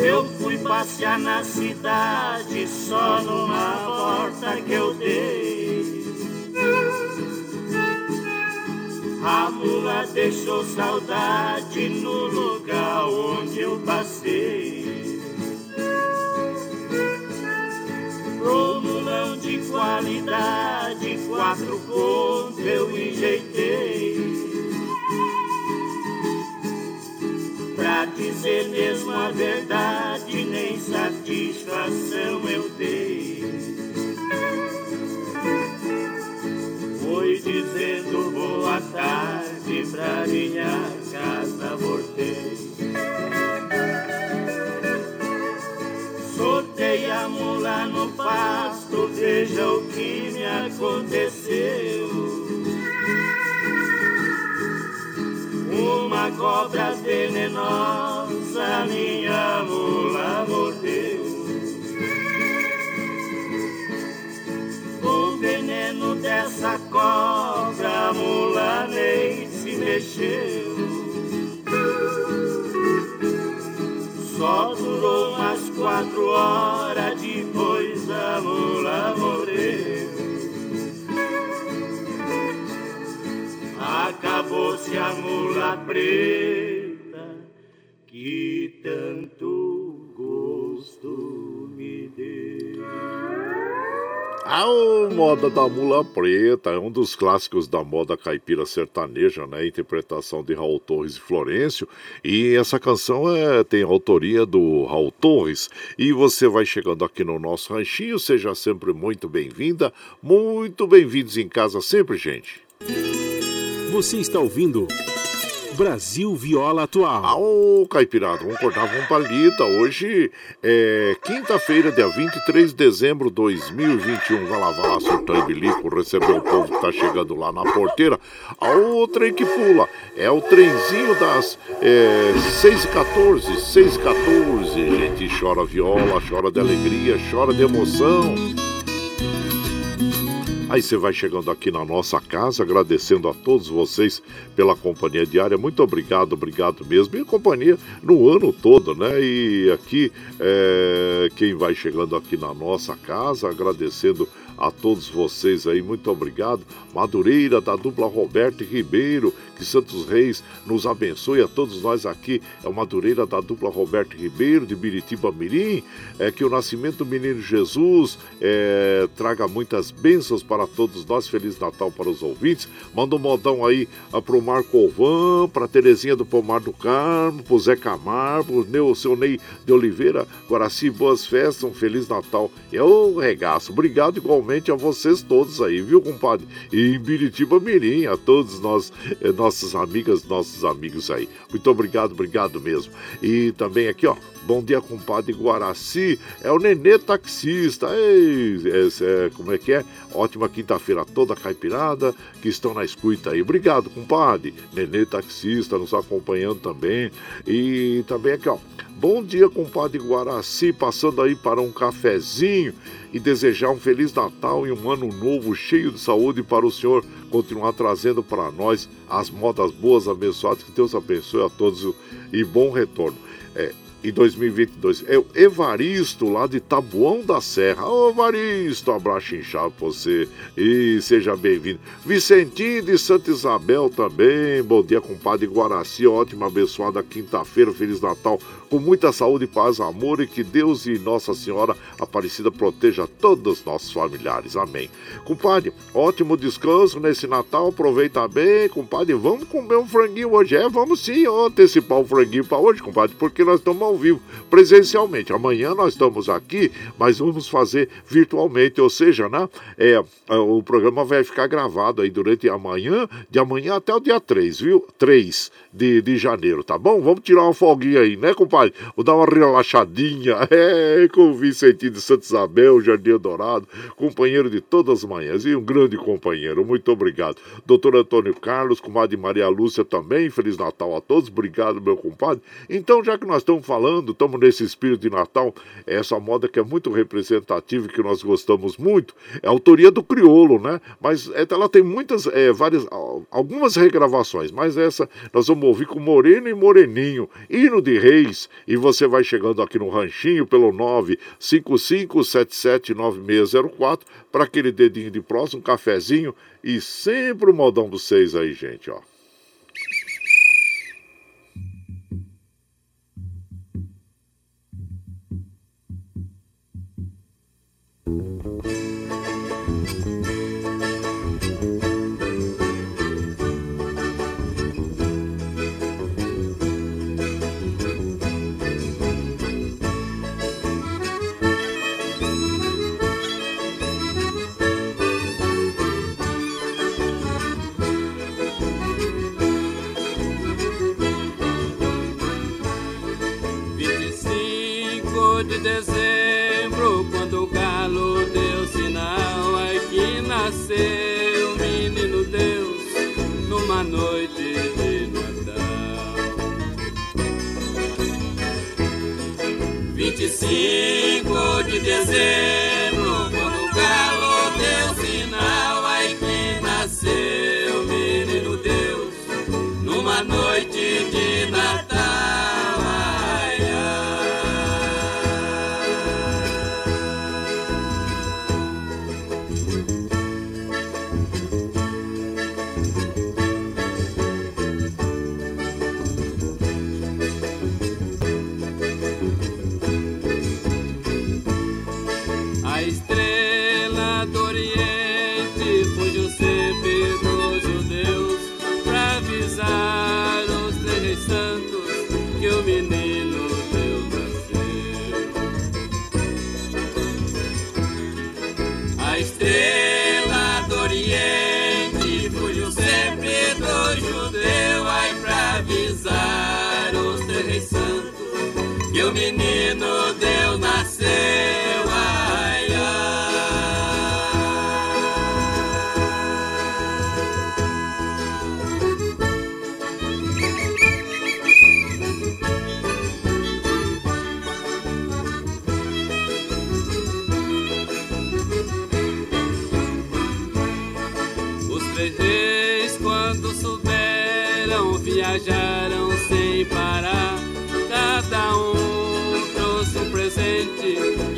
Eu fui passear na cidade só numa porta que eu dei. A mula deixou saudade no lugar onde eu passei. Pro de qualidade, quatro pontos eu enjeitei. Pra dizer mesmo a verdade, nem satisfação eu dei. Foi dizendo boa tarde pra minha casa voltei. Soltei a mula no pasto, veja o que me aconteceu. Uma cobra venenosa minha mexeu. Só durou umas quatro horas, depois a mula morreu. Acabou-se a mula preta que tanto A moda da mula preta é um dos clássicos da moda caipira sertaneja, né? Interpretação de Raul Torres e Florencio. E essa canção é, tem autoria do Raul Torres. E você vai chegando aqui no nosso ranchinho, seja sempre muito bem-vinda, muito bem-vindos em casa sempre, gente. Você está ouvindo Brasil Viola Atual. Ô, Caipirada, vamos cortar um palita. Hoje é quinta-feira, dia 23 de dezembro de 2021. Vai lá, vai lá, surtão e bilico, receber o povo que tá chegando lá na porteira. O trem que pula é o trenzinho das é, 6h14, 6h14. Gente, chora viola, chora de alegria, chora de emoção. Aí você vai chegando aqui na nossa casa, agradecendo a todos vocês pela companhia diária. Muito obrigado, obrigado mesmo. E companhia no ano todo, né? E aqui, é, quem vai chegando aqui na nossa casa, agradecendo a todos vocês aí, muito obrigado. Madureira, da dupla Roberto e Ribeiro, que Santos Reis nos abençoe a todos nós aqui. É o Madureira da dupla Roberto Ribeiro, de Biritiba Mirim. É que o nascimento do menino Jesus é, traga muitas bênçãos para todos nós. Feliz Natal para os ouvintes. Manda um modão aí ah, para o Marco Ovan, para Terezinha do Pomar do Carmo, para o Zé Camargo, o seu Ney de Oliveira, Guaraci, boas festas, um Feliz Natal. Eu regaço. Obrigado igualmente a vocês todos aí, viu, compadre? E em Biritiba Mirim, a todos nós, eh, nossas amigas, nossos amigos aí. Muito obrigado, obrigado mesmo. E também aqui, ó, bom dia, compadre Guaraci, é o Nenê Taxista. Ei, esse é, como é que é? Ótima quinta-feira toda caipirada que estão na escuta aí. Obrigado, compadre. Nenê Taxista nos acompanhando também. E também aqui, ó. Bom dia, compadre Guaraci, passando aí para um cafezinho e desejar um Feliz Natal e um ano novo cheio de saúde para o senhor continuar trazendo para nós as modas boas, abençoadas. Que Deus abençoe a todos e bom retorno. É, em 2022. É o Evaristo, lá de Tabuão da Serra. Ô, Evaristo, abraço inchado pra você e seja bem-vindo. Vicentinho de Santa Isabel também. Bom dia, compadre Guaraci. Ótima, abençoada quinta-feira. Feliz Natal com muita saúde, paz, amor e que Deus e Nossa Senhora Aparecida proteja todos os nossos familiares. Amém. Compadre, ótimo descanso nesse Natal. Aproveita bem, compadre. Vamos comer um franguinho hoje. É, vamos sim antecipar o franguinho para hoje, compadre, porque nós estamos ao vivo, presencialmente. Amanhã nós estamos aqui, mas vamos fazer virtualmente, ou seja, né? É, é o programa vai ficar gravado aí durante amanhã, de amanhã até o dia 3, viu? 3 de, de janeiro, tá bom? Vamos tirar uma folguinha aí, né, compadre? Vou dar uma relaxadinha, [LAUGHS] é, com o Vicentinho de Santa Isabel, Jardim Dourado, companheiro de todas as manhãs e um grande companheiro, muito obrigado. Doutor Antônio Carlos, comadre Maria Lúcia também, Feliz Natal a todos, obrigado, meu compadre. Então, já que nós estamos falando, estamos nesse espírito de Natal, essa moda que é muito representativa e que nós gostamos muito, é autoria do Criolo, né? Mas é, ela tem muitas, é, várias, algumas regravações, mas essa nós vamos ouvir com Moreno e Moreninho, hino de Reis, e você vai chegando aqui no Ranchinho pelo 955779604 para aquele dedinho de próximo, um cafezinho e sempre o modão dos seis aí, gente, ó. 25 de dezembro,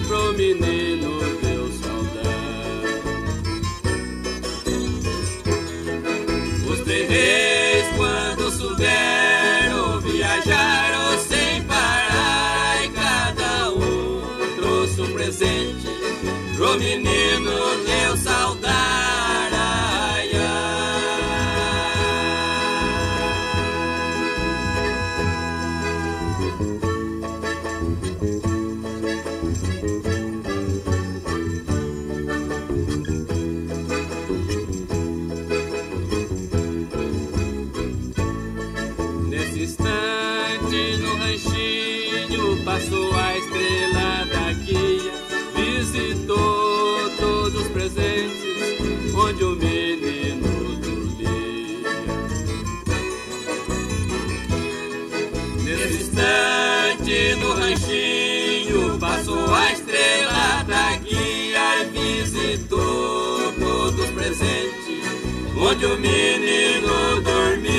promenade. onde o menino dormia.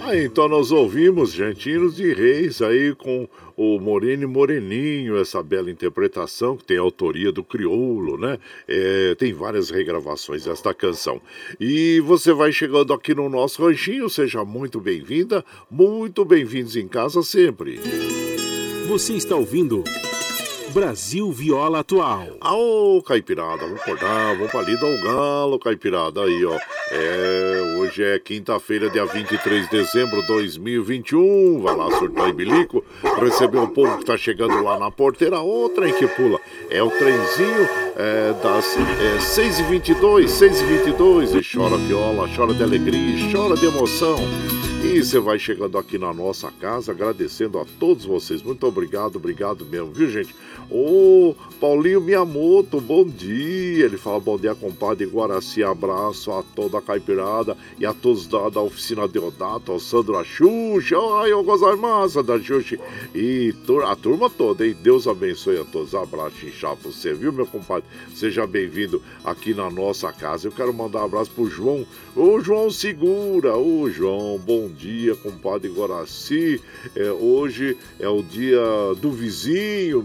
Aí, então nós ouvimos Jantinos de Reis aí com Moreno e Moreninho, essa bela interpretação que tem a autoria do Crioulo, né? É, tem várias regravações desta canção. E você vai chegando aqui no nosso ranchinho, seja muito bem-vinda, muito bem-vindos em casa sempre. Você está ouvindo Brasil Viola Atual. Ô, Caipirada, vamos acordar, vamos ali dar o galo, Caipirada, aí, ó. É, hoje é quinta-feira, dia 23 de dezembro de 2021. Vai lá, surtar e bilico, receber o povo que tá chegando lá na porteira. Ô, trem que pula. É o trenzinho é, das é, 6h22, 6h22. E chora viola, chora de alegria, chora de emoção. E você vai chegando aqui na nossa casa, agradecendo a todos vocês. Muito obrigado, obrigado mesmo, viu, gente? Ô, Paulinho Miyamoto, bom dia. Ele fala bom dia, compadre Guaraci. Abraço a toda a caipirada e a todos da, da oficina Deodato, ao Sandro Axuxa. Ai, eu massa da Xuxa. E a turma toda, hein? Deus abençoe a todos. Abraço, pra você, viu, meu compadre? Seja bem-vindo aqui na nossa casa. Eu quero mandar um abraço pro João. Ô, João Segura. Ô, João, bom dia, compadre Guaraci. É, hoje é o dia do vizinho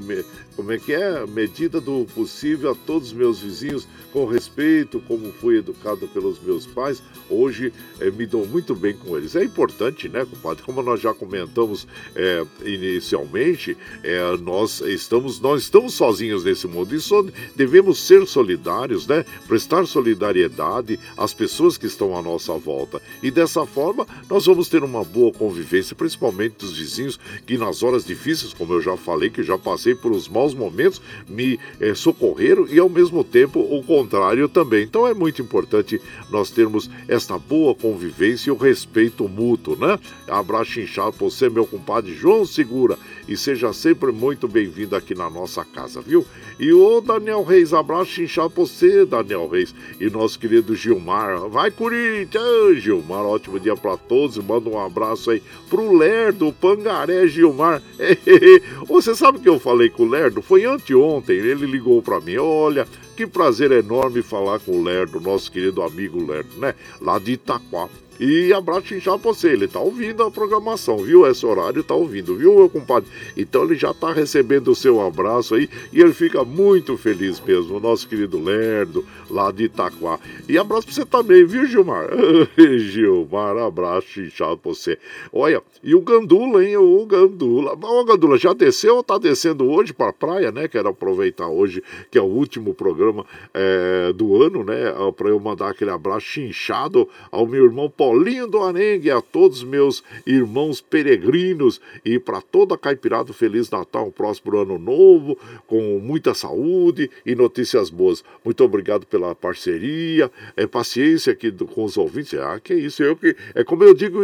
como é que é? Medida do possível a todos os meus vizinhos, com respeito, como fui educado pelos meus pais, hoje é, me dou muito bem com eles. É importante, né, compadre? Como nós já comentamos é, inicialmente, é, nós estamos nós estamos sozinhos nesse mundo e só devemos ser solidários, né? Prestar solidariedade às pessoas que estão à nossa volta. E dessa forma, nós vamos ter uma boa convivência, principalmente dos vizinhos que nas horas difíceis, como eu já falei, que já passei por os maus momentos, me é, socorreram e ao mesmo tempo o contrário também. Então é muito importante nós termos esta boa convivência e o respeito mútuo, né? Abraço inchado por você, meu compadre João Segura, e seja sempre muito bem-vindo aqui na nossa casa, viu? E o Daniel Reis, abraço inchado por você, Daniel Reis, e nosso querido Gilmar. Vai, Corinthians! Gilmar, ótimo dia para todos, manda um abraço aí pro Lerdo, Pangaré Gilmar. [LAUGHS] Você sabe que eu falei com o Lerdo? Foi anteontem, ele ligou para mim, olha, que prazer enorme falar com o Lerdo, nosso querido amigo Lerdo, né? Lá de Itaquá. E abraço inchado pra você. Ele tá ouvindo a programação, viu? Esse horário tá ouvindo, viu, meu compadre? Então ele já tá recebendo o seu abraço aí e ele fica muito feliz mesmo. O nosso querido Lerdo, lá de Itaquá. E abraço pra você também, viu, Gilmar? [LAUGHS] Gilmar, abraço inchado pra você. Olha, e o Gandula, hein? O Gandula. Ô, Gandula, já desceu ou tá descendo hoje pra praia, né? Quero aproveitar hoje, que é o último programa é, do ano, né? Pra eu mandar aquele abraço inchado ao meu irmão Paulo Paulinho do Arengue, a todos os meus irmãos peregrinos e para toda a Caipirada, Feliz Natal, um próximo ano novo, com muita saúde e notícias boas. Muito obrigado pela parceria, é, paciência aqui do, com os ouvintes. Ah, que isso, eu que. É como eu digo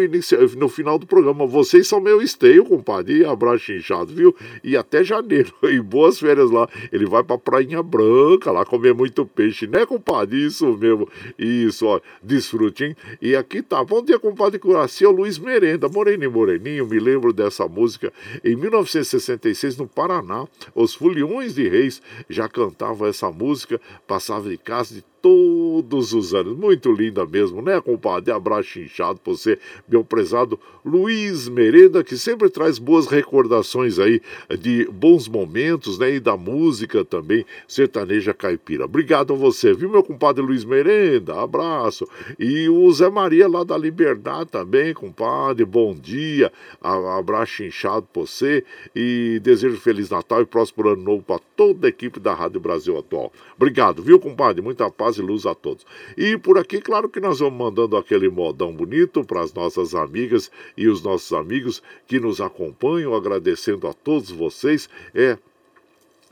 no final do programa, vocês são meu esteio, compadre. E abraço inchado, viu? E até janeiro. [LAUGHS] E boas férias lá. Ele vai pra Prainha Branca lá comer muito peixe, né, compadre? Isso mesmo. Isso, ó. Desfrute, hein? E aqui tá. Bom dia, compadre Curaci, é o Luiz Merenda. Moreninho Moreninho, me lembro dessa música. Em 1966, no Paraná, os Foliões de Reis já cantavam essa música, passava de casa de todos os anos. Muito linda mesmo, né, compadre? Abraço inchado pra você, meu prezado Luiz Merenda, que sempre traz boas recordações aí de bons momentos, né? E da música também, sertaneja caipira. Obrigado a você, viu, meu compadre Luiz Merenda? Abraço. E o Zé Maria lá da Liberdade também, compadre. Bom dia. Abraço inchado pra você e desejo Feliz Natal e próximo ano novo para toda a equipe da Rádio Brasil Atual. Obrigado, viu, compadre? Muita paz paz e luz a todos. E por aqui, claro que nós vamos mandando aquele modão bonito para as nossas amigas e os nossos amigos que nos acompanham, agradecendo a todos vocês. É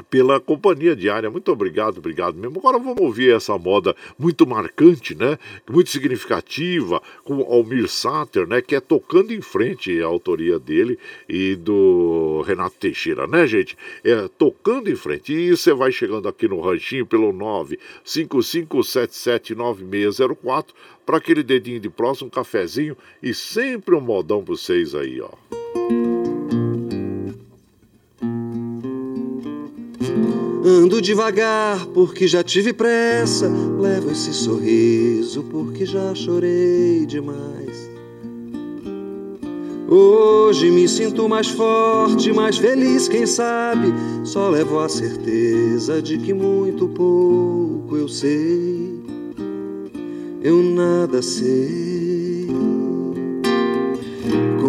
pela companhia diária. Muito obrigado, obrigado mesmo. Agora vamos ouvir essa moda muito marcante, né? Muito significativa, com Almir Sater, né? Que é Tocando em Frente, a autoria dele e do Renato Teixeira, né, gente? É Tocando em Frente. E você vai chegando aqui no ranchinho pelo 955779604 para aquele dedinho de próximo, um cafezinho e sempre um modão para vocês aí, ó. Ando devagar porque já tive pressa. Levo esse sorriso porque já chorei demais. Hoje me sinto mais forte, mais feliz, quem sabe. Só levo a certeza de que muito pouco eu sei. Eu nada sei.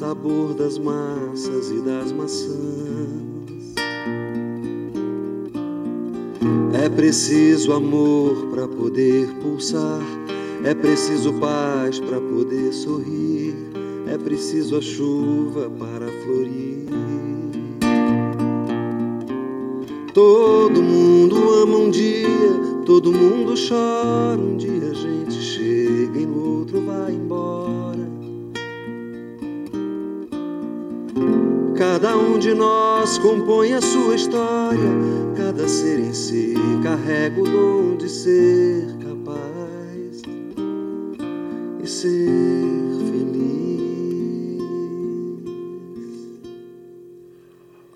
sabor das massas e das maçãs. É preciso amor para poder pulsar, é preciso paz para poder sorrir, é preciso a chuva para florir. Todo mundo ama um dia, todo mundo chora. Um dia Cada um de nós compõe a sua história, cada ser em si carrega o dom de ser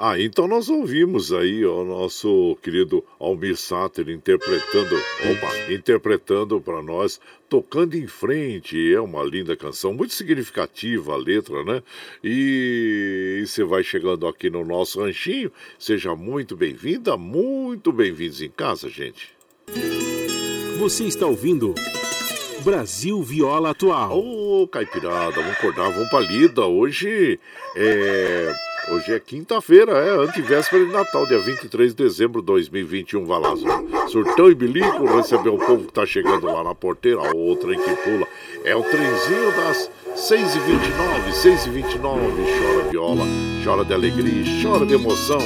Ah, então nós ouvimos aí o nosso querido Almir Sater interpretando, opa, interpretando para nós, tocando em frente. É uma linda canção, muito significativa a letra, né? E, você vai chegando aqui no nosso ranchinho, seja muito bem-vinda, muito bem-vindos em casa, gente. Você está ouvindo Brasil Viola Atual. Ô, oh, Caipirada, vamos acordar, vamos pra lida. Hoje é Hoje é quinta-feira, é antivéspera de Natal, dia 23 de dezembro de 2021, Valazo. Surtão e bilico, recebeu o povo que tá chegando lá na porteira, o trem que pula. É o trenzinho das 6h29, 6h29, chora viola, chora de alegria, chora de emoção.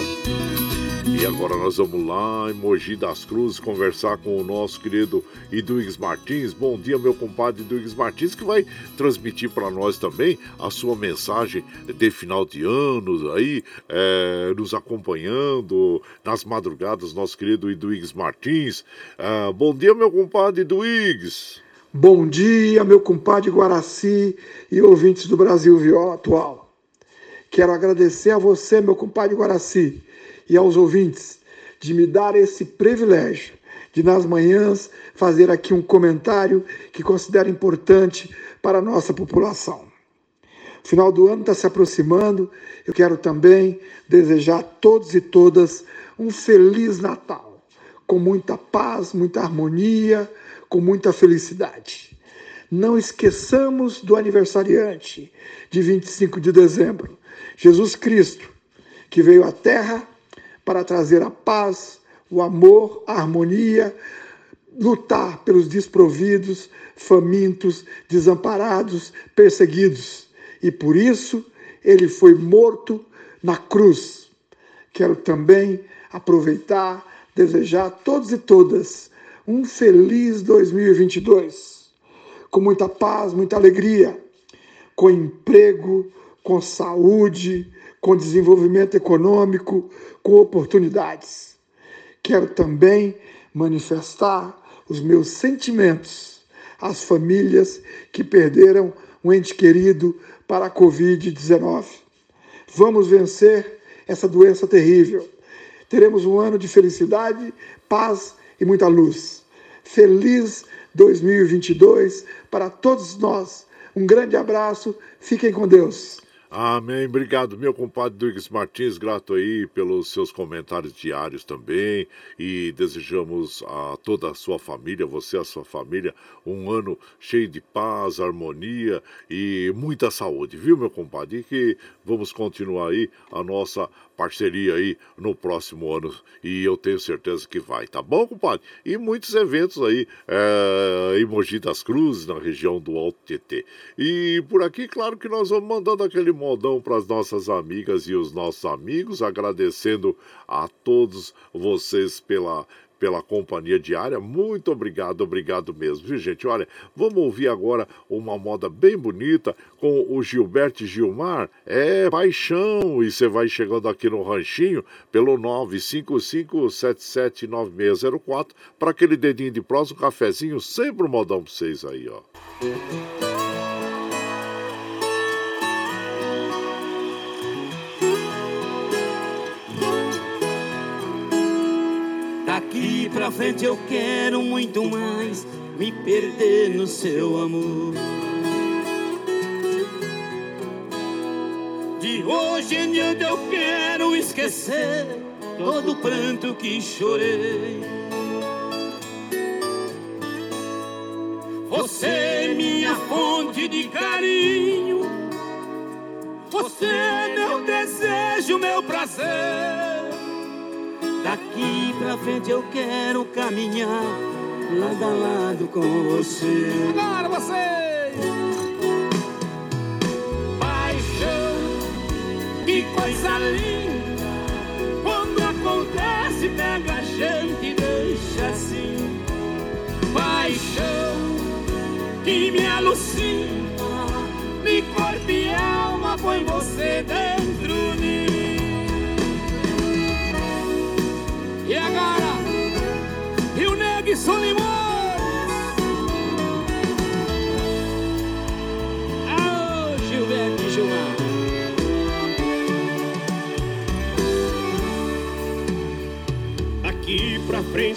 E agora nós vamos lá em Mogi das Cruzes conversar com o nosso querido Iduígues Martins. Bom dia, meu compadre Iduígues Martins, que vai transmitir para nós também a sua mensagem de final de ano, aí, é, nos acompanhando nas madrugadas, nosso querido Iduígues Martins. É, bom dia, meu compadre Iduígues. Bom dia, meu compadre Guaraci e ouvintes do Brasil Viola Atual. Quero agradecer a você, meu compadre Guaraci e aos ouvintes de me dar esse privilégio de, nas manhãs, fazer aqui um comentário que considero importante para a nossa população. O final do ano está se aproximando, eu quero também desejar a todos e todas um feliz Natal, com muita paz, muita harmonia, com muita felicidade. Não esqueçamos do aniversariante de 25 de dezembro, Jesus Cristo, que veio à Terra para trazer a paz, o amor, a harmonia, lutar pelos desprovidos, famintos, desamparados, perseguidos. E por isso ele foi morto na cruz. Quero também aproveitar, desejar a todos e todas um feliz 2022, com muita paz, muita alegria, com emprego, com saúde, com desenvolvimento econômico, com oportunidades. Quero também manifestar os meus sentimentos às famílias que perderam um ente querido para a Covid-19. Vamos vencer essa doença terrível. Teremos um ano de felicidade, paz e muita luz. Feliz 2022 para todos nós. Um grande abraço, fiquem com Deus. Amém. Obrigado, meu compadre Duígues Martins, grato aí pelos seus comentários diários também. E desejamos a toda a sua família, você e a sua família, um ano cheio de paz, harmonia e muita saúde, viu, meu compadre? E que vamos continuar aí a nossa parceria aí no próximo ano e eu tenho certeza que vai, tá bom, compadre? E muitos eventos aí é, em Mogi das Cruzes, na região do Alto Tietê. E por aqui, claro que nós vamos mandando aquele modão para as nossas amigas e os nossos amigos, agradecendo a todos vocês pela pela companhia diária. Muito obrigado, obrigado mesmo, viu, gente? Olha, vamos ouvir agora uma moda bem bonita com o Gilberto Gilmar. É paixão. E você vai chegando aqui no Ranchinho pelo 955779604 para aquele dedinho de prosa, um cafezinho, sempre um modão para vocês aí, ó. Pra frente eu quero muito mais me perder no seu amor. De hoje em diante eu quero esquecer todo o pranto que chorei. Você é minha fonte de carinho. Você é meu desejo, meu prazer. Daqui pra frente eu quero caminhar lado a lado com você. Agora você! Paixão, que coisa linda. Quando acontece, pega a gente e deixa assim. Paixão, que me alucina. De corpo e alma, põe você dentro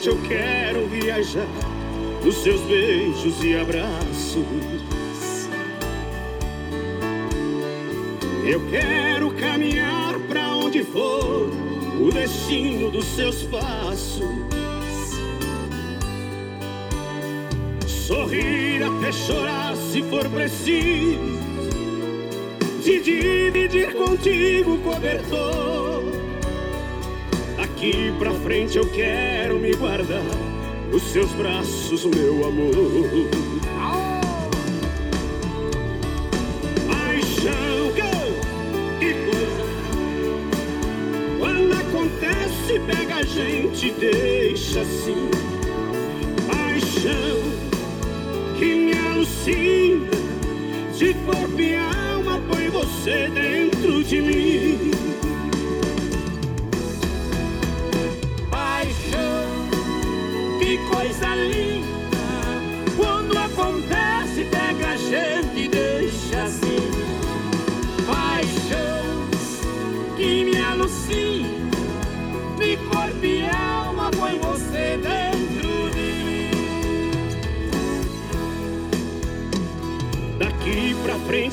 frente eu quero viajar nos seus beijos e abraços. Eu quero caminhar pra onde for o destino dos seus passos. Sorrir até chorar se for preciso. De dividir contigo o cobertor. Daqui pra frente eu quero me guardar nos seus braços, meu amor. Paixão, que coisa. Quando acontece, pega a gente deixa assim. Paixão que me alucina, de corpo e alma, põe você dentro de mim.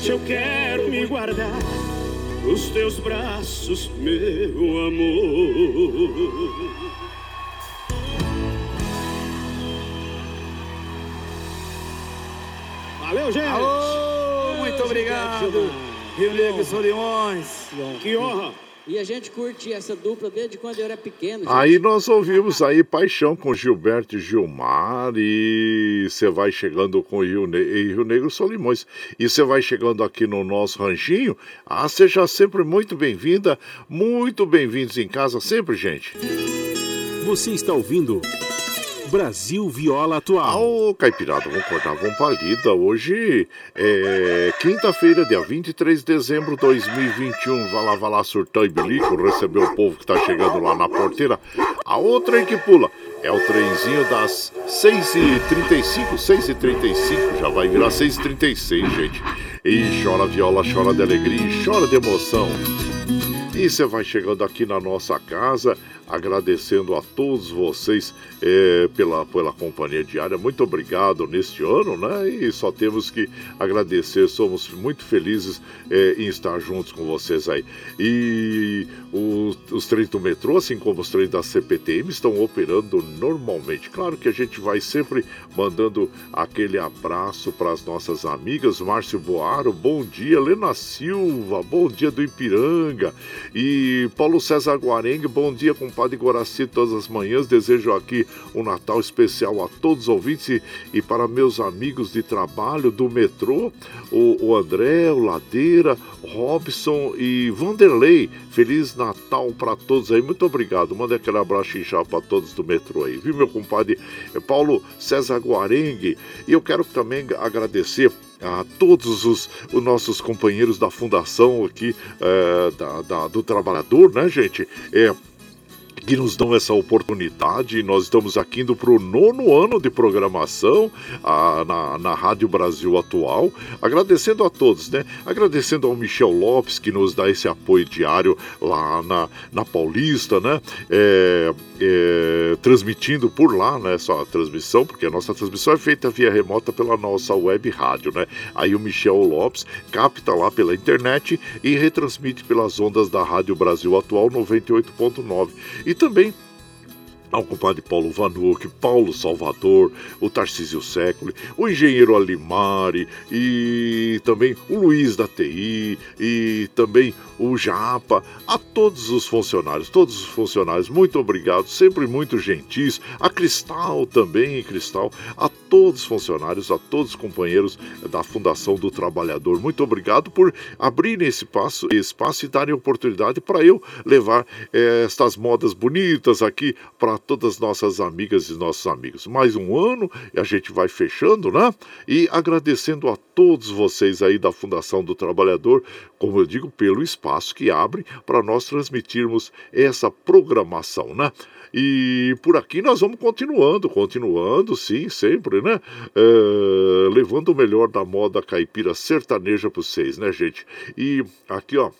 Frente eu quero me guardar nos teus braços, meu amor. Valeu, gente! Alô, muito obrigado. Rio Negro e. Que honra! E a gente curte essa dupla desde quando eu era pequeno. gente. Aí nós ouvimos aí Paixão com Gilberto e Gilmar e você vai chegando com Rio, ne e Rio Negro Solimões. E você vai chegando aqui no nosso ranchinho. Ah, seja sempre muito bem-vinda, muito bem-vindos em casa sempre, gente. Você está ouvindo Brasil Viola Atual. Ô, Caipirada, vamos cortar uma palida. Hoje é quinta-feira, dia 23 de dezembro de 2021. Vai lá, vai lá, surtão e bilico, receber o povo que tá chegando lá na porteira. A outra aí que pula é o trenzinho das 6h35, 6h35, já vai virar 6h36, gente. E chora viola, chora de alegria, chora de emoção. E você vai chegando aqui na nossa casa, agradecendo a todos vocês é, pela, pela companhia diária. Muito obrigado neste ano, né? E só temos que agradecer, somos muito felizes é, em estar juntos com vocês aí. E os, trens do metrô, assim como os trens da CPTM, estão operando normalmente. Claro que a gente vai sempre mandando aquele abraço para as nossas amigas. Márcio Boaro, bom dia. Lena Silva, bom dia do Ipiranga. E Paulo César Guarengue, bom dia, com Padre Guaraci todas as manhãs. Desejo aqui um Natal especial a todos os ouvintes e, e para meus amigos de trabalho do metrô, o, o André, o Ladeira, Robson e Vanderlei. Feliz Natal para todos aí. Muito obrigado. Manda aquele abraço inchado para todos do metrô aí. Viu, meu compadre Paulo César Guarengue? E eu quero também agradecer a todos os, os, nossos companheiros da fundação aqui é, da, da, do trabalhador, né, gente? É, que nos dão essa oportunidade. Nós estamos aqui indo para o nono ano de programação a, na, na Rádio Brasil Atual. Agradecendo a todos, né? Agradecendo ao Michel Lopes, que nos dá esse apoio diário lá na, na Paulista, né? É, é, transmitindo por lá, né? Só a transmissão, porque a nossa transmissão é feita via remota pela nossa web rádio, né? Aí o Michel Lopes capta lá pela internet e retransmite pelas ondas da Rádio Brasil Atual 98.9. E também ao compadre Paulo Vanuc, Paulo Salvador, o Tarcísio Século, o engenheiro Alimari e também o Luiz da TI e também o Japa, a todos os funcionários, todos os funcionários, muito obrigado, sempre muito gentis, a Cristal também, Cristal, a todos os funcionários, a todos os companheiros da Fundação do Trabalhador, muito obrigado por abrirem esse espaço, espaço e darem oportunidade para eu levar eh, estas modas bonitas aqui para todas as nossas amigas e nossos amigos. Mais um ano e a gente vai fechando, né? E agradecendo a todos vocês aí da Fundação do Trabalhador, como eu digo, pelo espaço que abre para nós transmitirmos essa programação, né? E por aqui nós vamos continuando, continuando, sim, sempre, né? É, levando o melhor da moda caipira sertaneja para vocês, né, gente? E aqui, ó,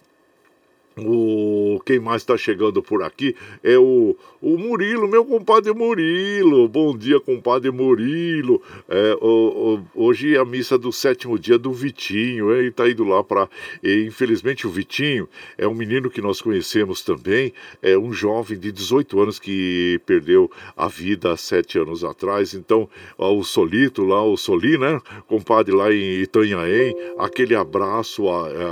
o, quem mais está chegando por aqui é o, o Murilo, meu compadre Murilo. Bom dia, compadre Murilo. É, o, o, hoje é a missa do sétimo dia do Vitinho. Ele está indo lá para. Infelizmente, o Vitinho é um menino que nós conhecemos também. É um jovem de 18 anos que perdeu a vida há sete anos atrás. Então, ó, o Solito lá, o Soli, né? Compadre lá em Itanhaém. Aquele abraço,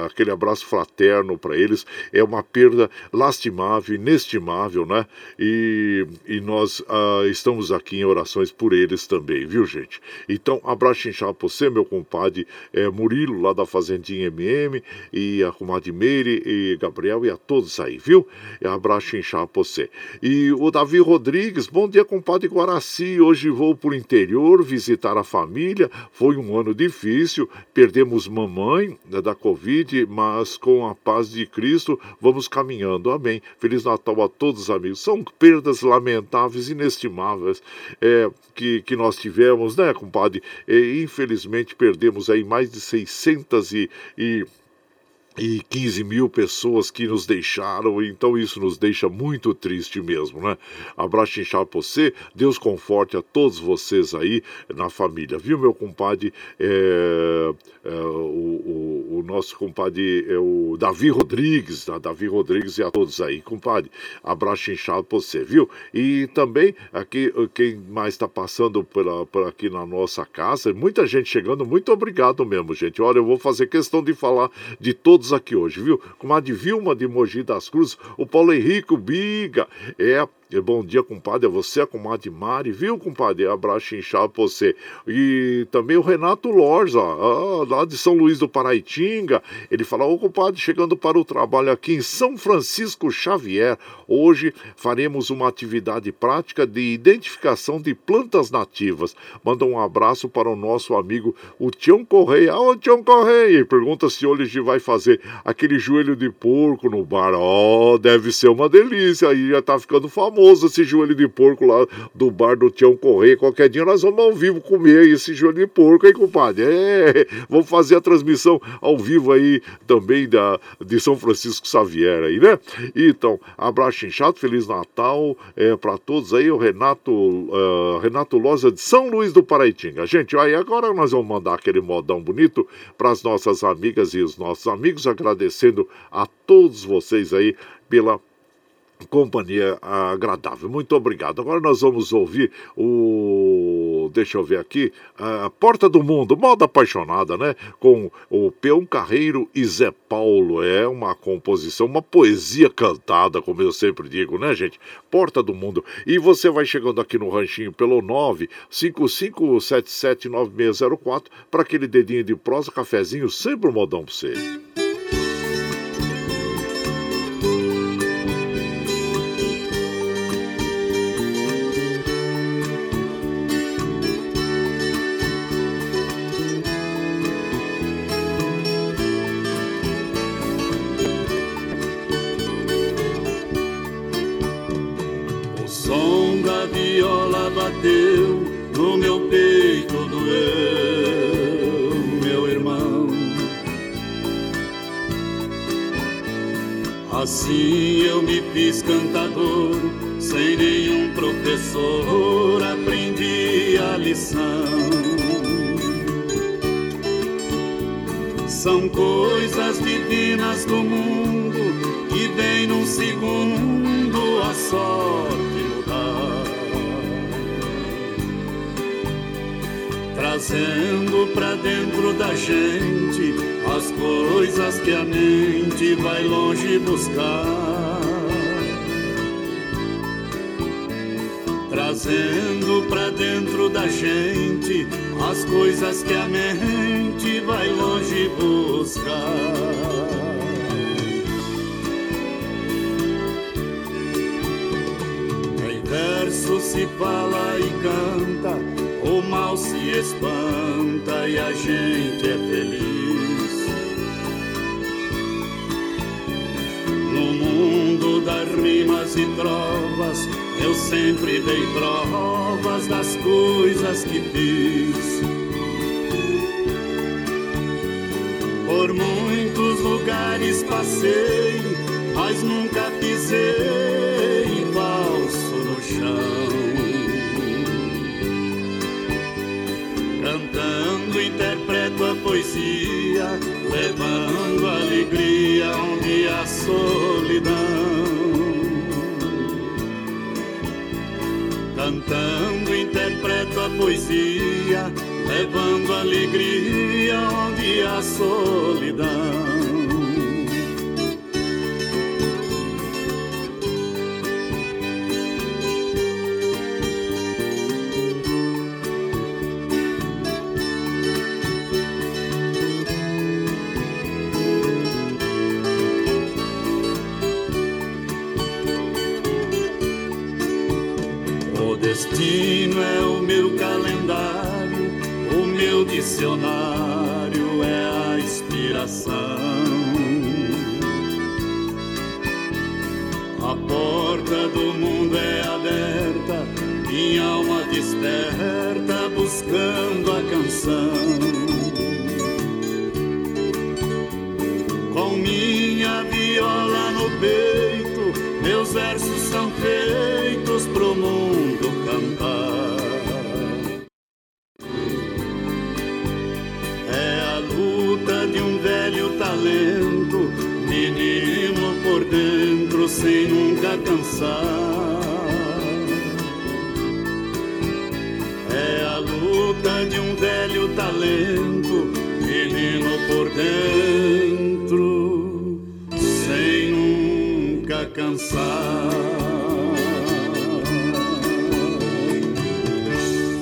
aquele abraço fraterno para eles é uma perda lastimável, inestimável, né? E, e nós ah, estamos aqui em orações por eles também, viu, gente? Então, abraço inchado pra você, meu compadre é, Murilo, lá da Fazendinha MM, e a comadre Meire, e Gabriel, e a todos aí, viu? E abraço inchado pra você. E o Davi Rodrigues, bom dia, compadre Guaraci. Hoje vou pro interior visitar a família. Foi um ano difícil, perdemos mamãe né, da Covid, mas com a paz de Cristo vamos caminhando. Amém. Feliz Natal a todos os amigos. São perdas lamentáveis, inestimáveis é, que, que nós tivemos, né, compadre? E, infelizmente perdemos aí mais de 600 e, e e 15 mil pessoas que nos deixaram, então isso nos deixa muito triste mesmo, né? Abraço inchado pra você, Deus conforte a todos vocês aí na família, viu, meu compadre? É, é, o, o, o, nosso compadre é o Davi Rodrigues, tá? Davi Rodrigues e a todos aí, compadre. Abraço inchado pra você, viu? E também aqui, quem mais está passando por, por aqui na nossa casa, muita gente chegando, muito obrigado mesmo, gente. Olha, eu vou fazer questão de falar de todos todos aqui hoje, viu? Comadre Vilma de Mogi das Cruzes, o Paulo Henrique, o Biga, é bom dia, compadre, a você, a comadre Mari, viu, compadre? Abraço inchado pra você. E também o Renato Lorza, ah, lá de São Luís do Paraitinga. Ele fala, ô compadre, chegando para o trabalho aqui em São Francisco Xavier. Hoje faremos uma atividade prática de identificação de plantas nativas. Manda um abraço para o nosso amigo, o Tião Correia. Ô, Tião Correia! E pergunta se hoje vai fazer aquele joelho de porco no bar. Ó, oh, deve ser uma delícia. Aí já tá ficando famoso famoso esse joelho de porco lá do bar do Tião Correia. Qualquer dia nós vamos ao vivo comer esse joelho de porco, hein, compadre? É, vamos fazer a transmissão ao vivo aí também da, de São Francisco Xavier aí, né? Então, abraço inchado, Feliz Natal é, para todos aí, o Renato, uh, Renato Loza de São Luís do Paraitinga. Gente, aí agora nós vamos mandar aquele modão bonito para as nossas amigas e os nossos amigos, agradecendo a todos vocês aí pela companhia agradável. Muito obrigado. Agora nós vamos ouvir o. Deixa eu ver aqui. A Porta do Mundo, moda apaixonada, né? Com o Peão Carreiro e Zé Paulo. É uma composição, uma poesia cantada, como eu sempre digo, né, gente? Porta do Mundo. E você vai chegando aqui no ranchinho pelo 955779604 para aquele dedinho de prosa, cafezinho, sempre um modão pra você. Bateu no meu peito doeu, meu irmão. Assim eu me fiz cantador, sem nenhum professor aprendi a lição. São coisas divinas do mundo que vem num segundo a sorte trazendo pra dentro da gente as coisas que a mente vai longe buscar. Trazendo pra dentro da gente as coisas que a mente vai longe buscar. Verso se fala e canta o mal se espanta e a gente é feliz. No mundo das rimas e trovas, eu sempre dei provas das coisas que fiz. Por muitos lugares passei, mas nunca pisei falso no chão. Poesia, levando alegria onde há solidão. Cantando interpreto a poesia, levando alegria onde há solidão. Cansar. É a luta de um velho talento,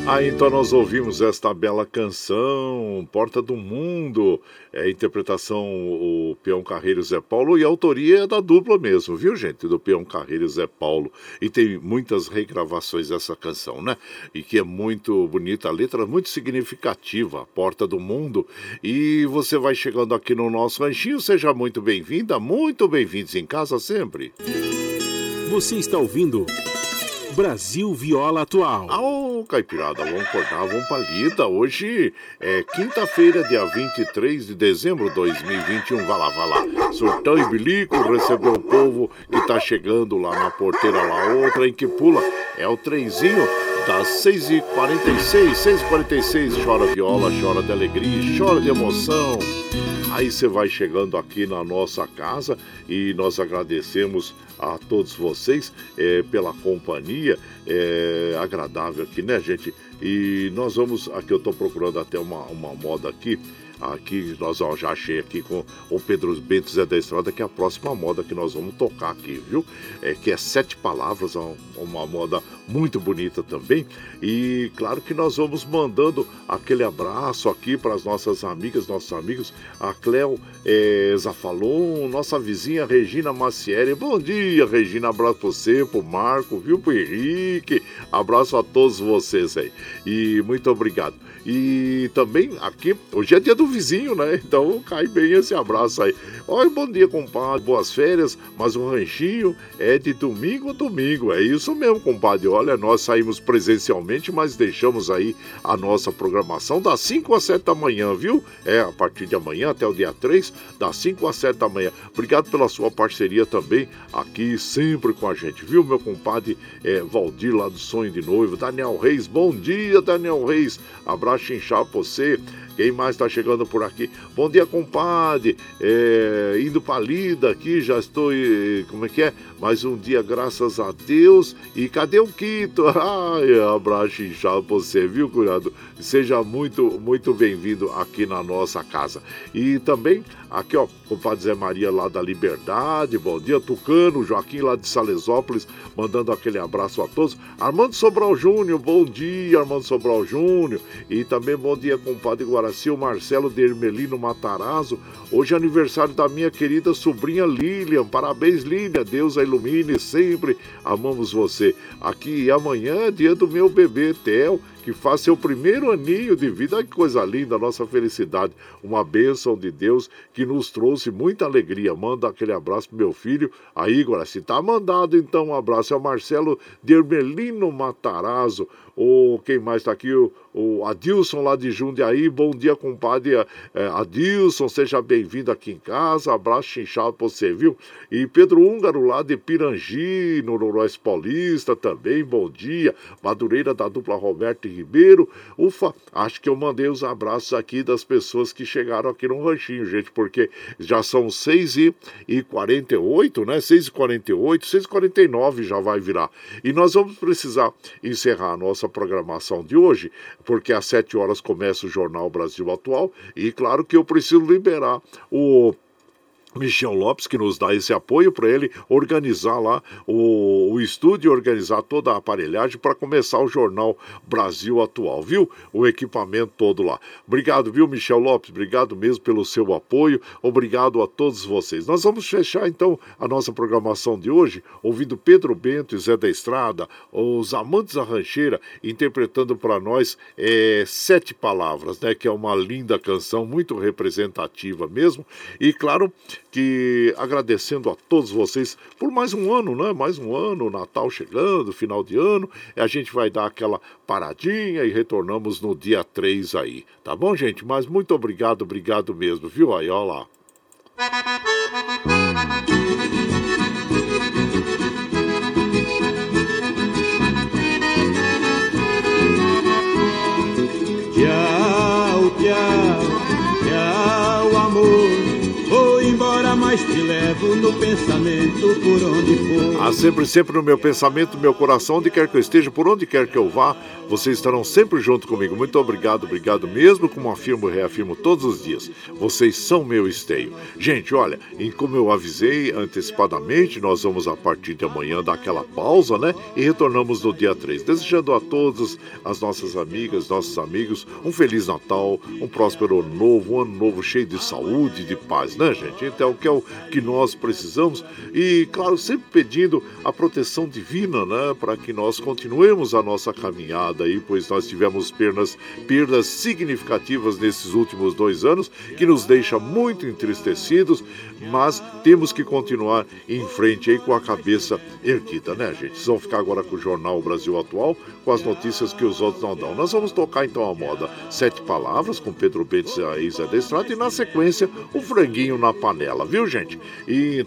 Aí então nós ouvimos esta bela canção, Porta do Mundo, é a interpretação o Peão Carreiro Zé Paulo e a autoria é da dupla mesmo, viu gente, do Peão Carreiro Zé Paulo. E tem muitas regravações dessa canção, né? E que é muito bonita, a letra muito significativa, Porta do Mundo. E você vai chegando aqui no nosso ranchinho, seja muito bem-vinda, muito bem-vindos em casa sempre. Você está ouvindo Brasil Viola Atual. Ô, Caipirada, vamos acordar, vamos pra lida. Hoje é quinta-feira, dia 23 de dezembro de 2021. Vai lá, vai lá. Surtão e Bilico recebeu o povo que tá chegando lá na porteira lá. Outra em que pula é o trenzinho das 6h46, 6h46, chora viola, chora de alegria, chora de emoção. Aí você vai chegando aqui na nossa casa e nós agradecemos a todos vocês é, pela companhia é, agradável aqui, né, gente? E nós vamos, aqui eu estou procurando até uma, uma moda aqui, aqui nós ó, já achei aqui com o Pedro Bento Zé da Estrada, que é a próxima moda que nós vamos tocar aqui, viu? É, que é sete palavras, uma moda muito bonita também. E claro que nós vamos mandando aquele abraço aqui para as nossas amigas, nossos amigos, a Cléo é, Zafalon, nossa vizinha Regina Macieri. Bom dia, Regina. Abraço para você, para o Marco, viu, para Henrique. Abraço a todos vocês aí. E muito obrigado. E também aqui, hoje é dia do vizinho, né? Então cai bem esse abraço aí. Oi, bom dia, compadre. Boas férias, mas o ranchinho é de domingo a domingo. É isso mesmo, compadre. Olha, nós saímos presencialmente, mas deixamos aí a nossa programação das 5 às 7 da manhã, viu? É, a partir de amanhã até o dia 3, das 5 às 7 da manhã. Obrigado pela sua parceria também aqui, sempre com a gente, viu, meu compadre é, Valdir lá do Sonho de Noivo. Daniel Reis, bom dia, Daniel Reis. Abraço pra você. Quem mais está chegando por aqui? Bom dia, compadre. É, indo para lida aqui, já estou. Como é que é? Mais um dia, graças a Deus. E cadê o Quito? [LAUGHS] Ai, abraço inchado pra você, viu, curado? Seja muito, muito bem-vindo aqui na nossa casa. E também, aqui, ó, compadre Zé Maria lá da Liberdade. Bom dia, Tucano. Joaquim lá de Salesópolis, mandando aquele abraço a todos. Armando Sobral Júnior, bom dia, Armando Sobral Júnior. E também bom dia, compadre Guaraci, o Marcelo de Ermelino Matarazzo. Hoje é aniversário da minha querida sobrinha Lilian. Parabéns, Lilian. Deus a ilumine sempre. Amamos você. Aqui amanhã é dia do meu bebê, Theo que faz seu primeiro aninho de vida. que coisa linda, nossa felicidade. Uma bênção de Deus que nos trouxe muita alegria. Manda aquele abraço pro meu filho, a Igor. Se tá mandado, então, um abraço. É o Marcelo Dermelino Matarazzo. O, quem mais está aqui? O, o Adilson lá de Jundiaí. Bom dia, compadre é, Adilson. Seja bem-vindo aqui em casa. Abraço chinchado para você, viu? E Pedro Húngaro lá de Pirangi, no Noroeste Paulista também. Bom dia. Madureira da dupla Roberto Ribeiro. Ufa, acho que eu mandei os abraços aqui das pessoas que chegaram aqui no ranchinho, gente, porque já são 6 e 48, né? 6 e 48, 6 e 49 já vai virar. E nós vamos precisar encerrar a nossa programação de hoje, porque às 7 horas começa o Jornal Brasil Atual e claro que eu preciso liberar o Michel Lopes, que nos dá esse apoio para ele organizar lá o, o estúdio, organizar toda a aparelhagem para começar o Jornal Brasil Atual, viu? O equipamento todo lá. Obrigado, viu, Michel Lopes? Obrigado mesmo pelo seu apoio. Obrigado a todos vocês. Nós vamos fechar então a nossa programação de hoje ouvindo Pedro Bento e Zé da Estrada, os amantes da rancheira, interpretando para nós é, sete palavras, né? Que é uma linda canção, muito representativa mesmo. E claro, que agradecendo a todos vocês por mais um ano, né? Mais um ano, Natal chegando, final de ano, a gente vai dar aquela paradinha e retornamos no dia 3 aí, tá bom, gente? Mas muito obrigado, obrigado mesmo, viu? Aí, ó lá. Pensamento por onde for. Ah, sempre, sempre no meu pensamento, no meu coração, onde quer que eu esteja, por onde quer que eu vá, vocês estarão sempre junto comigo. Muito obrigado, obrigado mesmo, como afirmo e reafirmo todos os dias. Vocês são meu esteio. Gente, olha, e como eu avisei antecipadamente, nós vamos a partir de amanhã dar aquela pausa, né? E retornamos no dia 3. Desejando a todos, as nossas amigas, nossos amigos, um Feliz Natal, um próspero ano novo, um ano novo cheio de saúde, de paz, né, gente? Então, que é o que nós precisamos precisamos e, claro, sempre pedindo a proteção divina, né, para que nós continuemos a nossa caminhada aí, pois nós tivemos perdas, perdas significativas nesses últimos dois anos, que nos deixa muito entristecidos, mas temos que continuar em frente aí com a cabeça erguida, né, gente? Vocês vão ficar agora com o Jornal Brasil Atual, com as notícias que os outros não dão. Nós vamos tocar então a moda Sete Palavras com Pedro Bentes e a Isa Destrato e na sequência o franguinho na panela, viu, gente? E,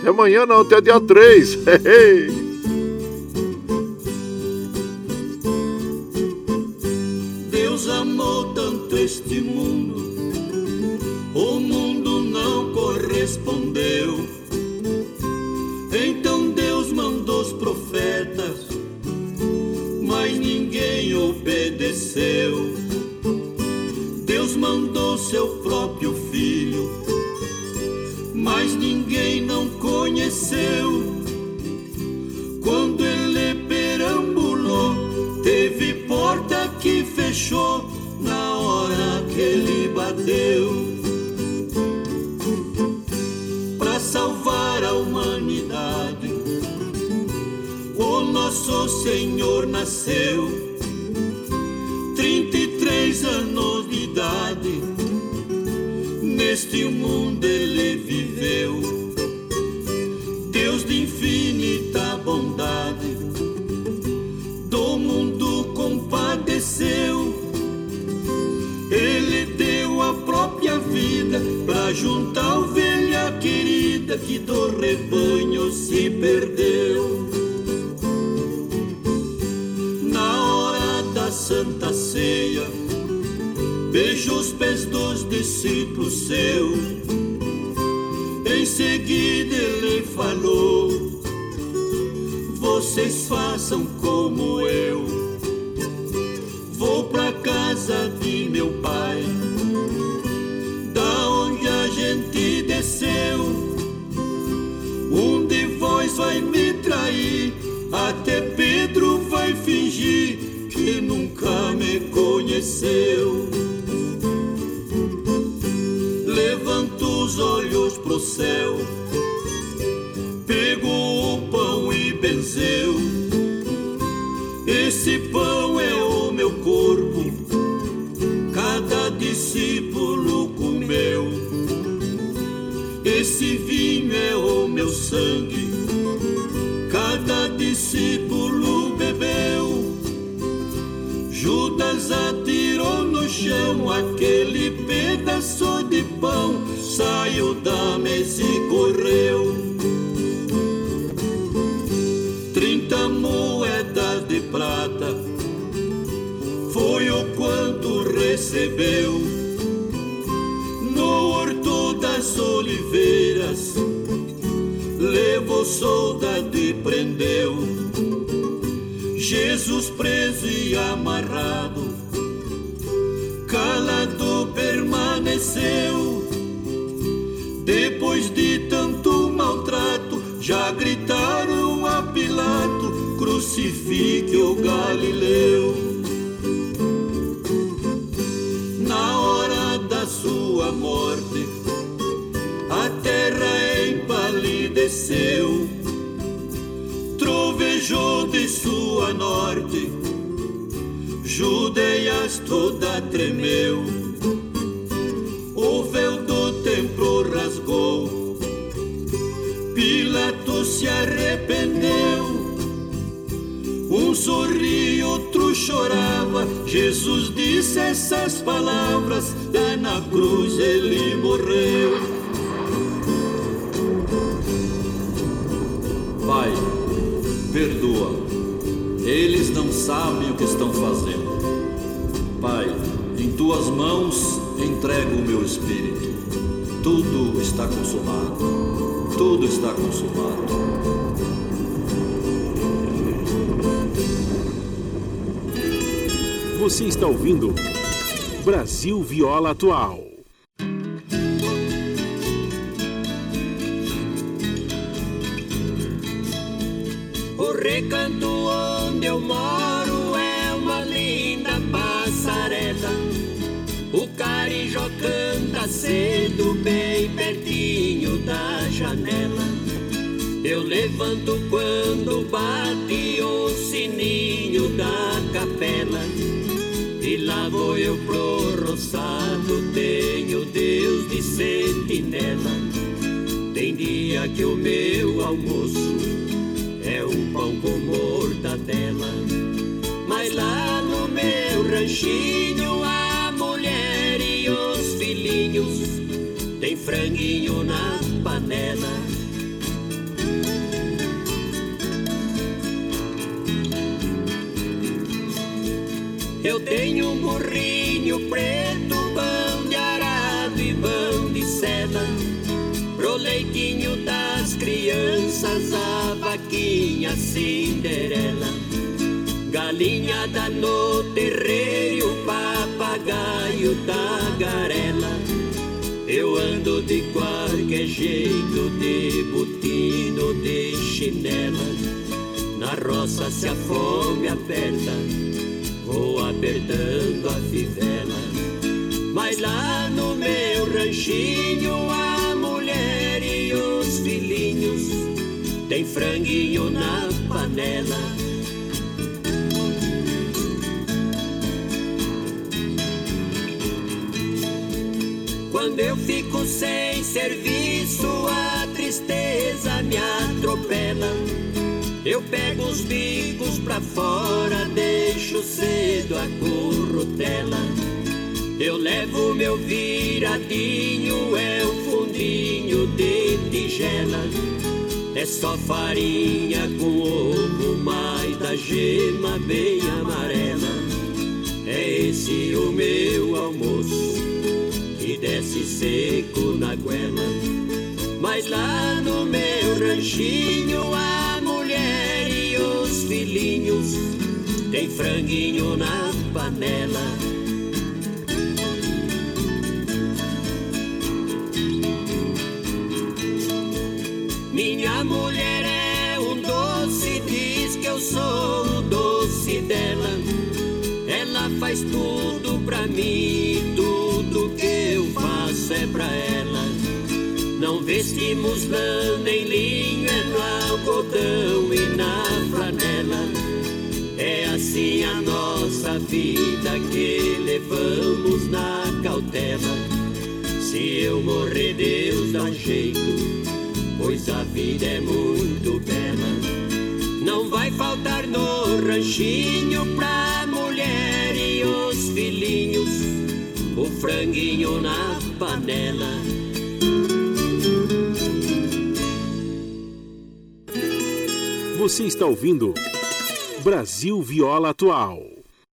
Até amanhã não, até dia 3. [LAUGHS] Deus amou tanto este mundo, o mundo não correspondeu. Então Deus mandou os profetas, mas ninguém obedeceu. Deus mandou seu próprio filho mas ninguém não conheceu. Quando ele perambulou, teve porta que fechou na hora que ele bateu. Para salvar a humanidade, o nosso Senhor nasceu. 33 anos de idade neste mundo ele viveu. Deus de infinita bondade, do mundo compadeceu. Ele deu a própria vida pra juntar ovelha querida que do rebanho se perdeu. Na hora da Santa Ceia Beijo os pés dos discípulos seus. Em seguida ele falou: Vocês façam como eu. Vou pra casa de meu pai, da onde a gente desceu. Um de vós vai me trair, até Pedro vai fingir que nunca me conheceu. Olhos pro céu, pegou o pão e benzeu. Esse pão é o meu corpo, cada discípulo comeu. Esse vinho é o meu sangue, cada discípulo bebeu. Judas atirou no chão aquele pedaço de pão saiu da mesa e correu. Trinta moedas de prata foi o quanto recebeu no horto das oliveiras. Levou soldado e prendeu Jesus preso e amarrado, calado permaneceu crucifique o Galileu. Na hora da sua morte, a terra empalideceu, trovejou de sua norte, Judeias toda tremeu chorava. Jesus disse essas palavras. Lá na cruz ele morreu. Pai, perdoa. Eles não sabem o que estão fazendo. Pai, em tuas mãos entrego o meu espírito. Tudo está consumado. Tudo está consumado. Você está ouvindo Brasil Viola Atual. O recanto onde eu moro é uma linda passarela. O carijó canta cedo, bem pertinho da janela. Eu levanto quando bate sentinela. Tem dia que o meu almoço é um pão com mortadela. Mas lá no meu ranchinho, a mulher e os filhinhos tem franguinho na panela. Eu tenho um burrinho preto, a vaquinha Cinderela. Galinhada no terreiro, papagaio tagarela. Eu ando de qualquer jeito, de botino, de chinela. Na roça se a fome aperta vou apertando a fivela. Mas lá no meu ranchinho, a tem franguinho na panela. Quando eu fico sem serviço, a tristeza me atropela. Eu pego os bicos pra fora, deixo cedo a currutela. Eu levo meu viradinho, é o fundinho de tigela. É só farinha com ovo, mais da gema bem amarela. É esse o meu almoço, que desce seco na goela. Mas lá no meu ranchinho, a mulher e os filhinhos tem franguinho na panela. Mim, tudo que eu faço é pra ela. Não vestimos lã nem linho, é no algodão e na flanela. É assim a nossa vida que levamos na cautela. Se eu morrer, Deus dá jeito, pois a vida é muito bela. Não vai faltar no ranchinho pra mulher filhinhos, o franguinho na panela. Você está ouvindo Brasil Viola Atual.